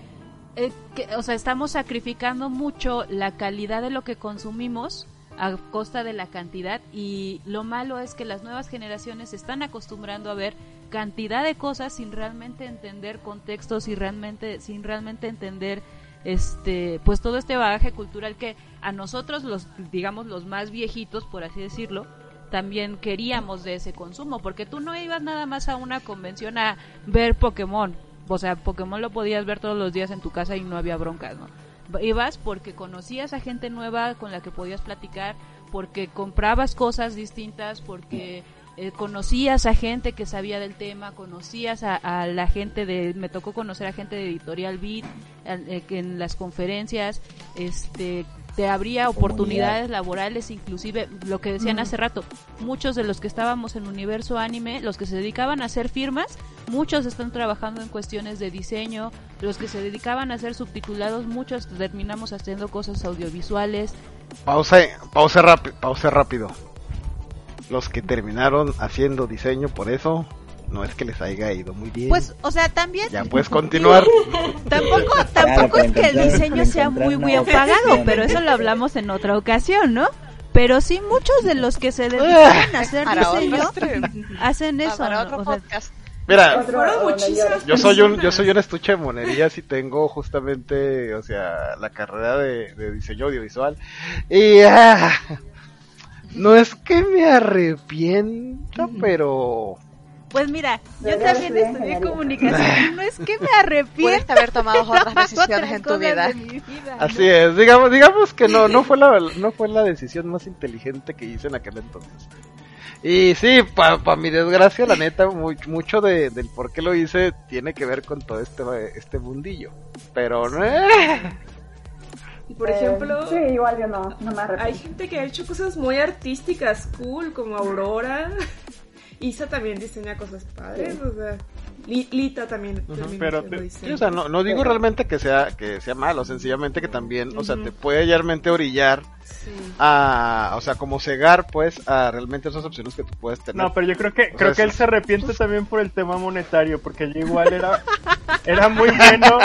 eh, que- o sea, estamos sacrificando mucho la calidad de lo que consumimos a costa de la cantidad y lo malo es que las nuevas generaciones se están acostumbrando a ver cantidad de cosas sin realmente entender contextos y realmente sin realmente entender este pues todo este bagaje cultural que a nosotros los digamos los más viejitos por así decirlo también queríamos de ese consumo porque tú no ibas nada más a una convención a ver Pokémon. O sea Pokémon lo podías ver todos los días en tu casa y no había broncas no ibas porque conocías a gente nueva con la que podías platicar porque comprabas cosas distintas porque eh, conocías a gente que sabía del tema, conocías a, la gente de, me tocó conocer a gente de Editorial Beat eh, en las conferencias, este, te abría oportunidades laborales, inclusive lo que decían hace rato, muchos de los que estábamos en Universo Anime, los que se dedicaban a hacer firmas, muchos están trabajando en cuestiones de diseño, los que se dedicaban a hacer subtitulados, muchos terminamos haciendo cosas audiovisuales. Pausa, pausa, rápido, pausa rápido. Los que terminaron haciendo diseño, por eso no es que les haya ido muy bien. Pues, o sea, también... Ya puedes continuar. tampoco tampoco es que el diseño sea muy muy apagado, pero eso lo hablamos en otra ocasión, ¿no? Pero sí, muchos de los que se dedican a hacer diseño hacen eso. Para ¿no? otro O sea, podcast. Mira, yo soy un yo soy un estuche de monerías y tengo justamente, o sea, la carrera de, de diseño audiovisual y ah, no es que me arrepienta, pero Pues mira, yo también estudié comunicación no es que me arrepienta. Puedes haber tomado otras decisiones en tu vida. así es, digamos digamos que no no fue la no fue la decisión más inteligente que hice en aquel entonces. Y sí, para mi desgracia, la neta, mu- mucho de, del por qué lo hice tiene que ver con todo este, este mundillo. Pero no. Y por Eh, ejemplo, Sí, igual yo no, no me hay gente que ha hecho cosas muy artísticas, cool, como Aurora. Isa también diseña cosas padres, o sea, Lita también. termina pero te-. Sí, o sea, no, no digo realmente que sea que sea malo, sencillamente que también, o sea, te puede realmente orillar Sí. a, o sea, como cegar, pues, a realmente esas opciones que tú puedes tener. No, pero yo creo que O creo sea, que él se arrepiente también por el tema monetario, porque yo igual era era muy bueno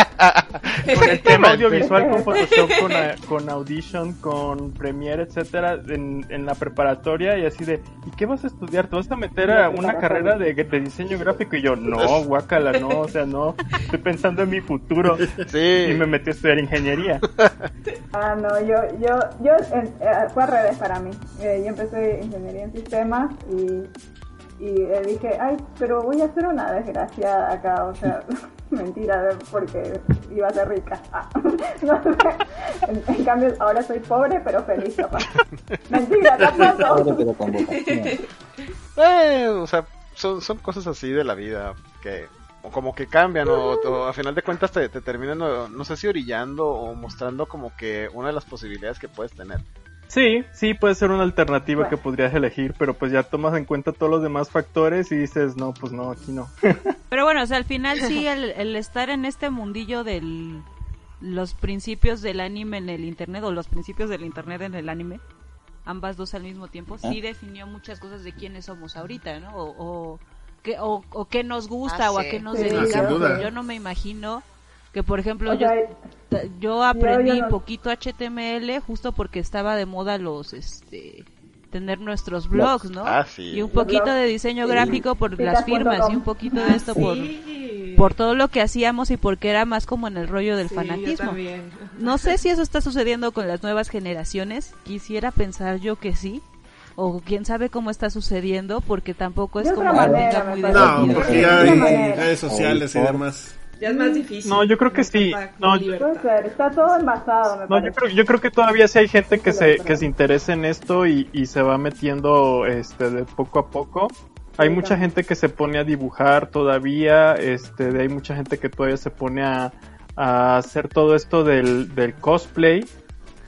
con el tema audiovisual, con Photoshop, con, a- con Audition, con Premiere, etcétera, en, en la preparatoria y así de, ¿y qué vas a estudiar? ¿Te vas a meter a una carrera de, de diseño gráfico? Y yo, no, guácala, no, o sea, no, estoy pensando en mi futuro. Sí. Y me metí a estudiar ingeniería. Ah, no, yo, yo, yo, en- eh, fue al revés para mí. Eh, yo empecé ingeniería en sistemas y, y eh, dije, ay, pero voy a ser una desgraciada acá, o sea, mentira, porque iba a ser rica. Ah, no sé. En, en cambio, ahora soy pobre pero feliz, capaz. Mentira, Pobre, tampoco. pero con vocación. Eh, o sea, son, son cosas así de la vida que o como que cambian o, o a final de cuentas te, te terminan, no, no sé si orillando o mostrando como que una de las posibilidades que puedes tener. Sí, sí, puede ser una alternativa que podrías elegir, pero pues ya tomas en cuenta todos los demás factores y dices, no, pues no, aquí no. Pero bueno, o sea, al final sí, el, el estar en este mundillo del los principios del anime en el internet o los principios del internet en el anime, ambas dos al mismo tiempo, sí Ah. definió muchas cosas de quiénes somos ahorita, ¿no? O, o, qué, o, o qué nos gusta Ah, o a sí. qué nos Sí, dedicamos. Yo no me imagino que, por ejemplo, yo, yo aprendí yo no- poquito HTML justo porque estaba de moda los, este tener nuestros blogs, ¿no? Ah, sí. Y un poquito de diseño gráfico por las firmas y un poquito de esto por por todo lo que hacíamos y porque era más como en el rollo del Sí, fanatismo. No sé si eso está sucediendo con las nuevas generaciones. Quisiera pensar yo que sí. O quién sabe cómo está sucediendo, porque tampoco es De como que tenga muy. No, porque ya hay redes sociales y demás. Ya es más difícil. No, yo creo que sí. No, ser, está todo envasado, me No, parece. yo creo, yo creo que todavía sí hay gente que se, que se interesa en esto y, y se va metiendo este de poco a poco. Hay Sí, mucha gente que se pone a dibujar todavía, este, de- hay mucha gente que todavía se pone a, a hacer todo esto del, del cosplay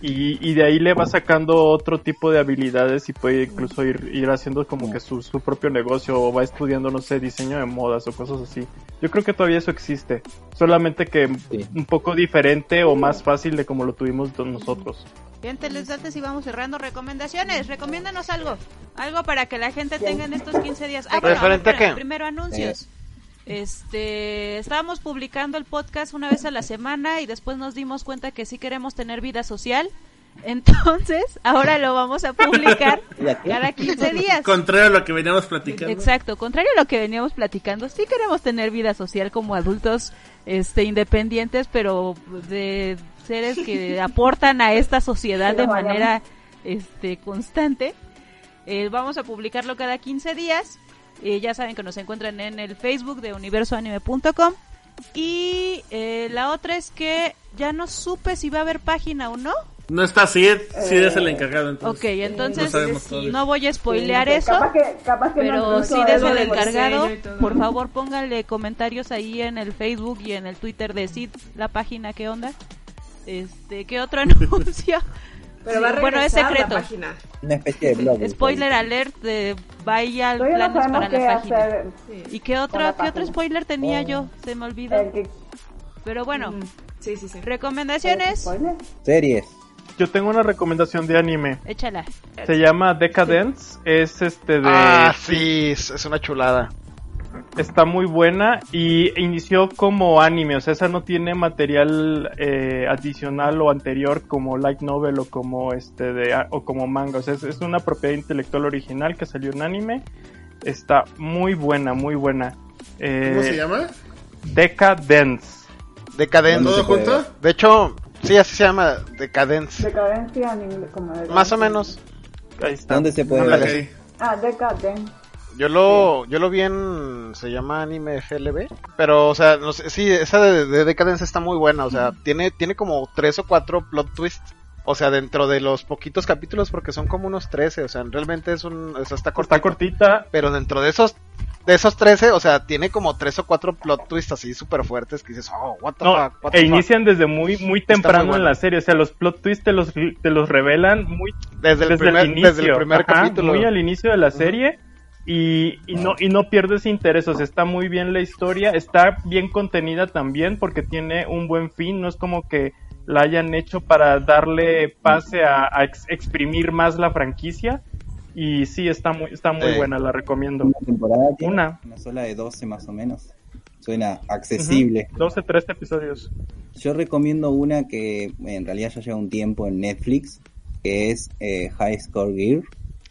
y, y de ahí le va sacando otro tipo de habilidades y puede incluso ir, ir haciendo como que su, su propio negocio o va estudiando, no sé, diseño de modas o cosas así. Yo creo que todavía eso existe, solamente que Sí. un poco diferente o más fácil de como lo tuvimos nosotros. Bien, telestantes y vamos cerrando recomendaciones. Recomiéndanos algo. Algo para que la gente tenga en estos 15 días. Ah, bueno, ¿Referente a qué? Primero anuncios. Este, estábamos publicando el podcast una vez a la semana y después nos dimos cuenta que sí queremos tener vida social. Entonces, ahora lo vamos a publicar cada 15 días. Contrario a lo que veníamos platicando. Exacto, contrario a lo que veníamos platicando, sí queremos tener vida social como adultos este independientes, pero de seres que aportan a esta sociedad de manera este constante. Eh, vamos a publicarlo cada 15 días. Eh, ya saben que nos encuentran en el Facebook de universoanime.com. Y eh, la otra es que ya no supe si va a haber página o no. No está Sid, Sid es el encargado. Ok, Entonces, entonces no no voy a spoilear Sí, eso. Capaz que, capaz que Pero desde eso el encargado, por favor pónganle comentarios ahí en el Facebook y en el Twitter de Sid, la página, ¿qué onda? Este, ¿qué otro anuncio? Pero va a bueno, es la secreto. página. Una especie de blog. Spoiler alert de vaya Todavía planes para qué la página. hacer. ¿Y qué otro, la qué otro spoiler tenía Eh, yo? Se me olvidó. Que- Pero bueno, Mm, Sí, sí, sí. recomendaciones. Series. Yo tengo una recomendación de anime. échala. Se llama Decadence. Es este de. Ah, sí, es una chulada. Está muy buena y inició como anime, o sea, esa no tiene material eh, adicional o anterior como light novel o como este de o como manga, o sea, es, es una propiedad intelectual original que salió en anime. Está muy buena, muy buena. Eh, ¿Cómo se llama? Decadence. Decadence. ¿Todo junto? De hecho, sí, así se llama, Decadence. Decadencia como de- Más o menos. Ahí está. ¿Dónde se puede ver? Ah, Decadence. Yo lo, yo lo vi en, se llama anime FLB, pero, o sea, no sé, sí, esa de, de Decadence está muy buena, o sea, tiene, tiene como tres o cuatro plot twists, o sea, dentro de los poquitos capítulos, porque son como unos 13, o sea, realmente es un, o sea, está corta, Está cortita. pero dentro de esos, de esos 13, o sea, tiene como tres o cuatro plot twists así súper fuertes que dices, oh, what the No, fuck, what the e fuck. inician desde muy muy muy temprano bueno. en la serie, o sea, los plot twists te los, te los revelan muy Desde el primer- desde el primer capítulo. Muy al inicio de la serie. Y, y no y no pierdes interés, o sea, está muy bien la historia, está bien contenida también porque tiene un buen fin, no es como que la hayan hecho para darle pase a, a ex- exprimir más la franquicia y sí está muy está muy Sí. buena, la recomiendo. Una temporada tiene Una. una sola de 12 más o menos. Suena accesible. Ujú, 12, 13 episodios. Yo recomiendo una que en realidad ya lleva un tiempo en Netflix, que es eh, High Score Gear.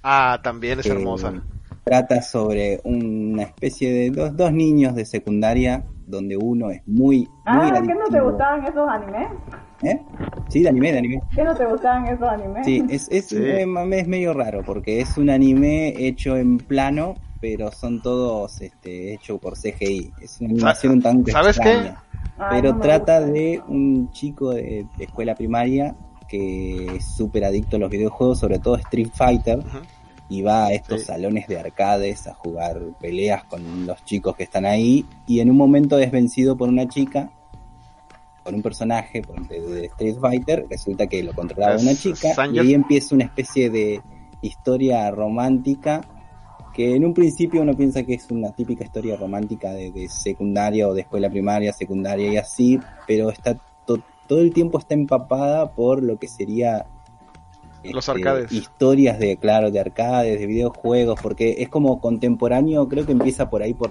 Ah, también es que hermosa. Trata sobre una especie de dos, dos niños de secundaria, donde uno es muy, muy Ah, ¿qué no te gustaban esos animes? ¿Eh? Sí, de anime, de anime. ¿Qué no te gustaban esos animes? Sí, es, es, Sí. eh, es medio raro porque es un anime hecho en plano, pero son todos este, hechos por CGI. Es una animación tanto ¿sabes qué? extraña. Ay, Pero no me trata gusta. de un chico de, de escuela primaria que es súper adicto a los videojuegos, sobre todo Street Fighter. Y va a estos Sí. salones de arcades a jugar peleas con los chicos que están ahí, y en un momento es vencido por una chica, por un personaje por- de, de Street Fighter, resulta que lo controlaba Es- una chica, y ahí empieza una especie de historia romántica que en un principio uno piensa que es una típica historia romántica de, de secundaria o de escuela primaria, secundaria y así, pero está to- todo el tiempo está empapada por lo que sería Los este, arcades. historias de claro de arcades, de videojuegos, porque es como contemporáneo, creo que empieza por ahí por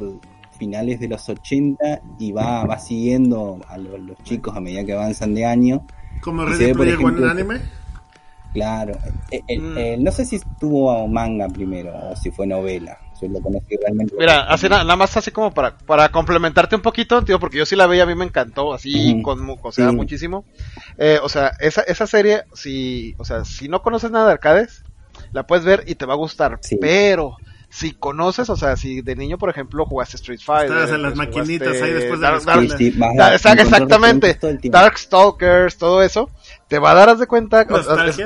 finales de los 80 y va va siguiendo a lo- los chicos a medida que avanzan de año. Como Ready Player One anime. Claro, Eh, eh, Mm. eh, no sé si tuvo manga primero o si fue novela. Yo lo conocí realmente. Mira, así na- nada más así como para, para complementarte un poquito, tío, porque yo sí la veía, a mí me encantó, así, con, mu- o sea, Sí. muchísimo. Eh, o sea, esa, esa serie, si, o sea, si no conoces nada de arcades, la puedes ver y te va a gustar, Sí. pero si conoces, o sea, si de niño, por ejemplo, jugaste Street Fighter, Estabas en las maquinitas jugaste ahí después de Dark-. Dark- Sí, sí, exactamente. Darkstalkers, todo eso, te va a dar de cuenta,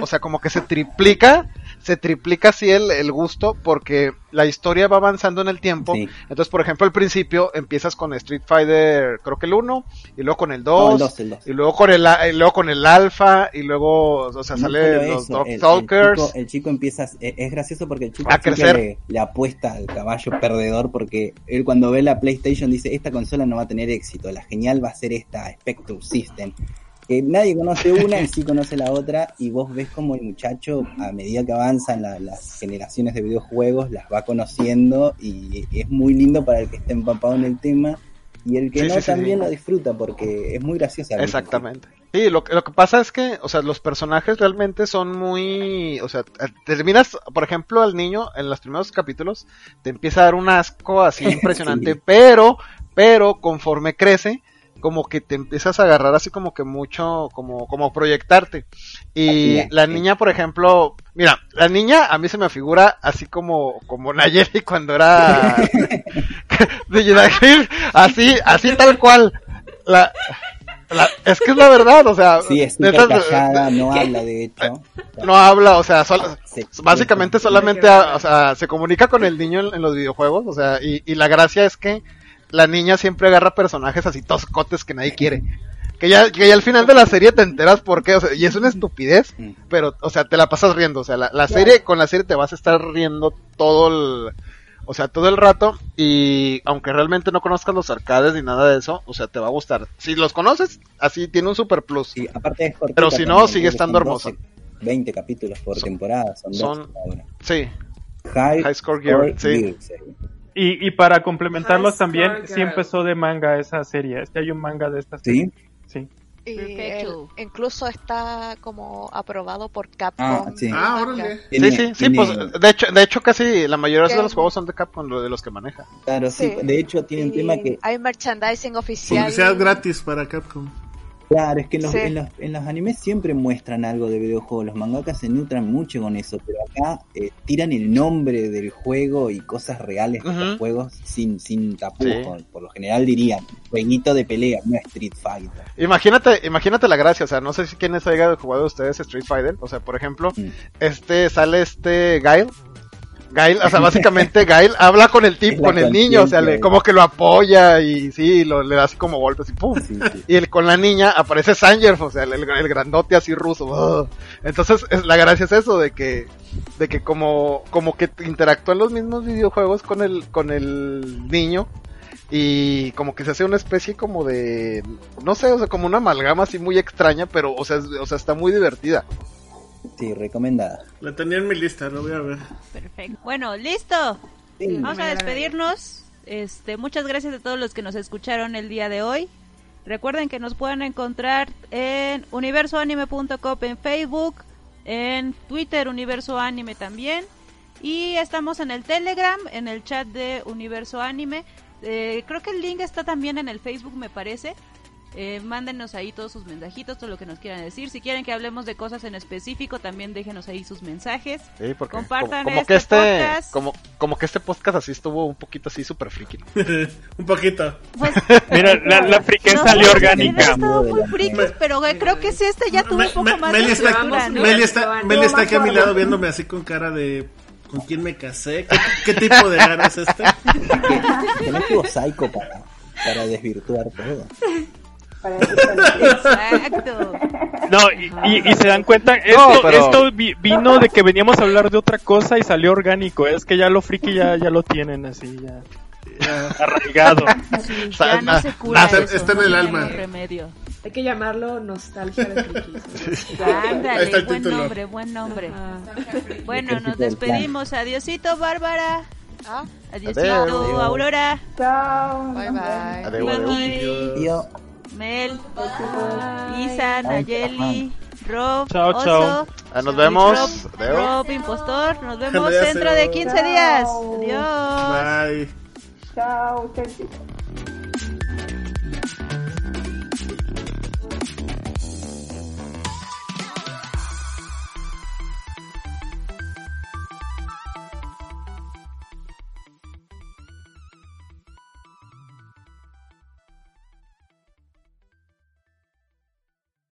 o sea, como que se triplica, se triplica así el, el gusto porque la historia va avanzando en el tiempo. Sí. Entonces, por ejemplo, al principio empiezas con Street Fighter, creo que el 1, y luego con el No, 2, el dos, el dos. y luego con el, y luego con el Alpha, y luego, o sea, No sale los eso, el- el, Darkstalkers. chico, el chico empieza, es, gracioso porque el chico A crecer. Le, le apuesta al caballo perdedor porque él cuando ve la PlayStation dice, esta consola no va a tener éxito, la genial va a ser esta Spectrum System. Que nadie conoce una y sí conoce la otra y vos ves como el muchacho a medida que avanzan la- las generaciones de videojuegos las va conociendo y es muy lindo para el que está empapado en el tema y el que Sí, no sí, también sí. lo disfruta porque es muy graciosa. Exactamente. Sí, lo, que- lo que pasa es que, o sea, los personajes realmente son muy, o sea, terminas, por ejemplo, al niño en los primeros capítulos te empieza a dar un asco así impresionante, pero, pero conforme crece, como que te empiezas a agarrar así como que mucho, como, como proyectarte. Y es, la sí. niña, por ejemplo, mira, la niña a mí se me figura así como, como Nayeli cuando era de Jedi así, así tal cual. La, la- es que es la verdad, o sea, Sí, es callada, no habla de hecho. no habla, o sea, Sí. básicamente solamente, o sea, se comunica con el niño en, en los videojuegos, o sea, y, y la gracia es que la niña siempre agarra personajes así toscotes que nadie quiere. que ya, que ya al final de la serie te enteras por qué, o sea, y es una estupidez, pero, o sea, te la pasas riendo, o sea, la, la serie, con la serie te vas a estar riendo todo el, o sea, todo el rato, y aunque realmente no conozcas los arcades ni nada de eso, o sea, te va a gustar. Si los conoces, así tiene un super plus. Aparte es cortita pero si no, también, sigue estando. 12, 20 capítulos por temporada, son, son- 12 ahora. Sí. High, High Score Gear, sí. Gear, sí. Y, y para complementarlos High también, sí empezó de manga esa serie. Este hay un manga de esta serie. Sí. Y Perfecto. el- incluso está como aprobado por Capcom. Ah, sí. Ah, Manga. órale. Sí, Tiene- sí, sí, tiene- pues, de hecho, de hecho casi la mayoría de Tiene- los juegos son de Capcom, lo de los que maneja. Claro, sí. Sí. De hecho, tiene un Y tema que Hay merchandising oficial. Publicidad gratis para Capcom. Claro, es que en los, Sí. en, los, en los animes siempre muestran algo de videojuegos. Los mangakas se nutran mucho con eso, pero acá eh, tiran el nombre del juego y cosas reales de los juegos sin, sin tapujos. Sí. Por lo general dirían, jueguito de pelea, no Street Fighter. Imagínate, imagínate la gracia, o sea, no sé si quiénes hayan jugado de ustedes Street Fighter, o sea, por ejemplo, Mm. este, sale este Gail, Gail, o sea, básicamente Gail habla con el tipo, con el niño, o sea, le, como que lo apoya y sí, lo, le da así como golpes y pum. Sí, sí. Y el, con la niña aparece Sanger, o sea, el, grandote así ruso. Entonces, es, la gracia es eso, de que, de que como, como que interactúan los mismos videojuegos con el, con el niño. Y como que se hace una especie como de, no sé, o sea, como una amalgama así muy extraña, pero, o sea, es- o sea, está muy divertida. Sí, recomendada. La tenía en mi lista, lo voy a ver. Perfecto. Bueno, listo. Sí. Vamos a despedirnos. Este, muchas gracias a todos los que nos escucharon el día de hoy. Recuerden que nos pueden encontrar en universoanime.com en Facebook, en Twitter Universo Anime también y estamos en el Telegram, en el chat de Universo Anime. Eh, creo que el link está también en el Facebook, me parece. Eh, mándenos ahí todos sus mensajitos, todo lo que nos quieran decir. Si quieren que hablemos de cosas en específico, también déjenos ahí sus mensajes. Sí, porque Compartan como, como este que este, podcast. como, como que este podcast así estuvo un poquito así súper friki. ¿no? Un poquito. Pues, Mira, la, la friqueza nosotros salió orgánica. muy frikis, pero eh, creo que sí, este ya tuvo un poco Me- más Meli de está, ¿no? Meli está, Meli está aquí a mi lado viéndome así con cara de ¿con quién me casé? ¿Qué, qué tipo de gana es este? Que no estuvo psycho para, para desvirtuar todo. Para Exacto. No, y, y- y se dan cuenta, esto, pero- esto vi- vino de que veníamos a hablar de otra cosa y salió orgánico. Es que ya lo friki ya, ya lo tienen así, ya, ya arraigado. Sí, Sa- ya no se cura está- eso, está en el alma. remedio. Hay que llamarlo nostalgia de Ándale, el buen título. nombre, buen nombre. Ah. Bueno, nos despedimos. Adiosito, Bárbara. Ah, Adiosito. Aurora. Chao. bye bye. Maki, adeu. Mel, Isa, Nayeli, Rob, Chao, Oso, chao. Ah, nos vemos. Rob. Rob, Impostor. Nos vemos dentro de 15 días. Adiós. Bye. Chao.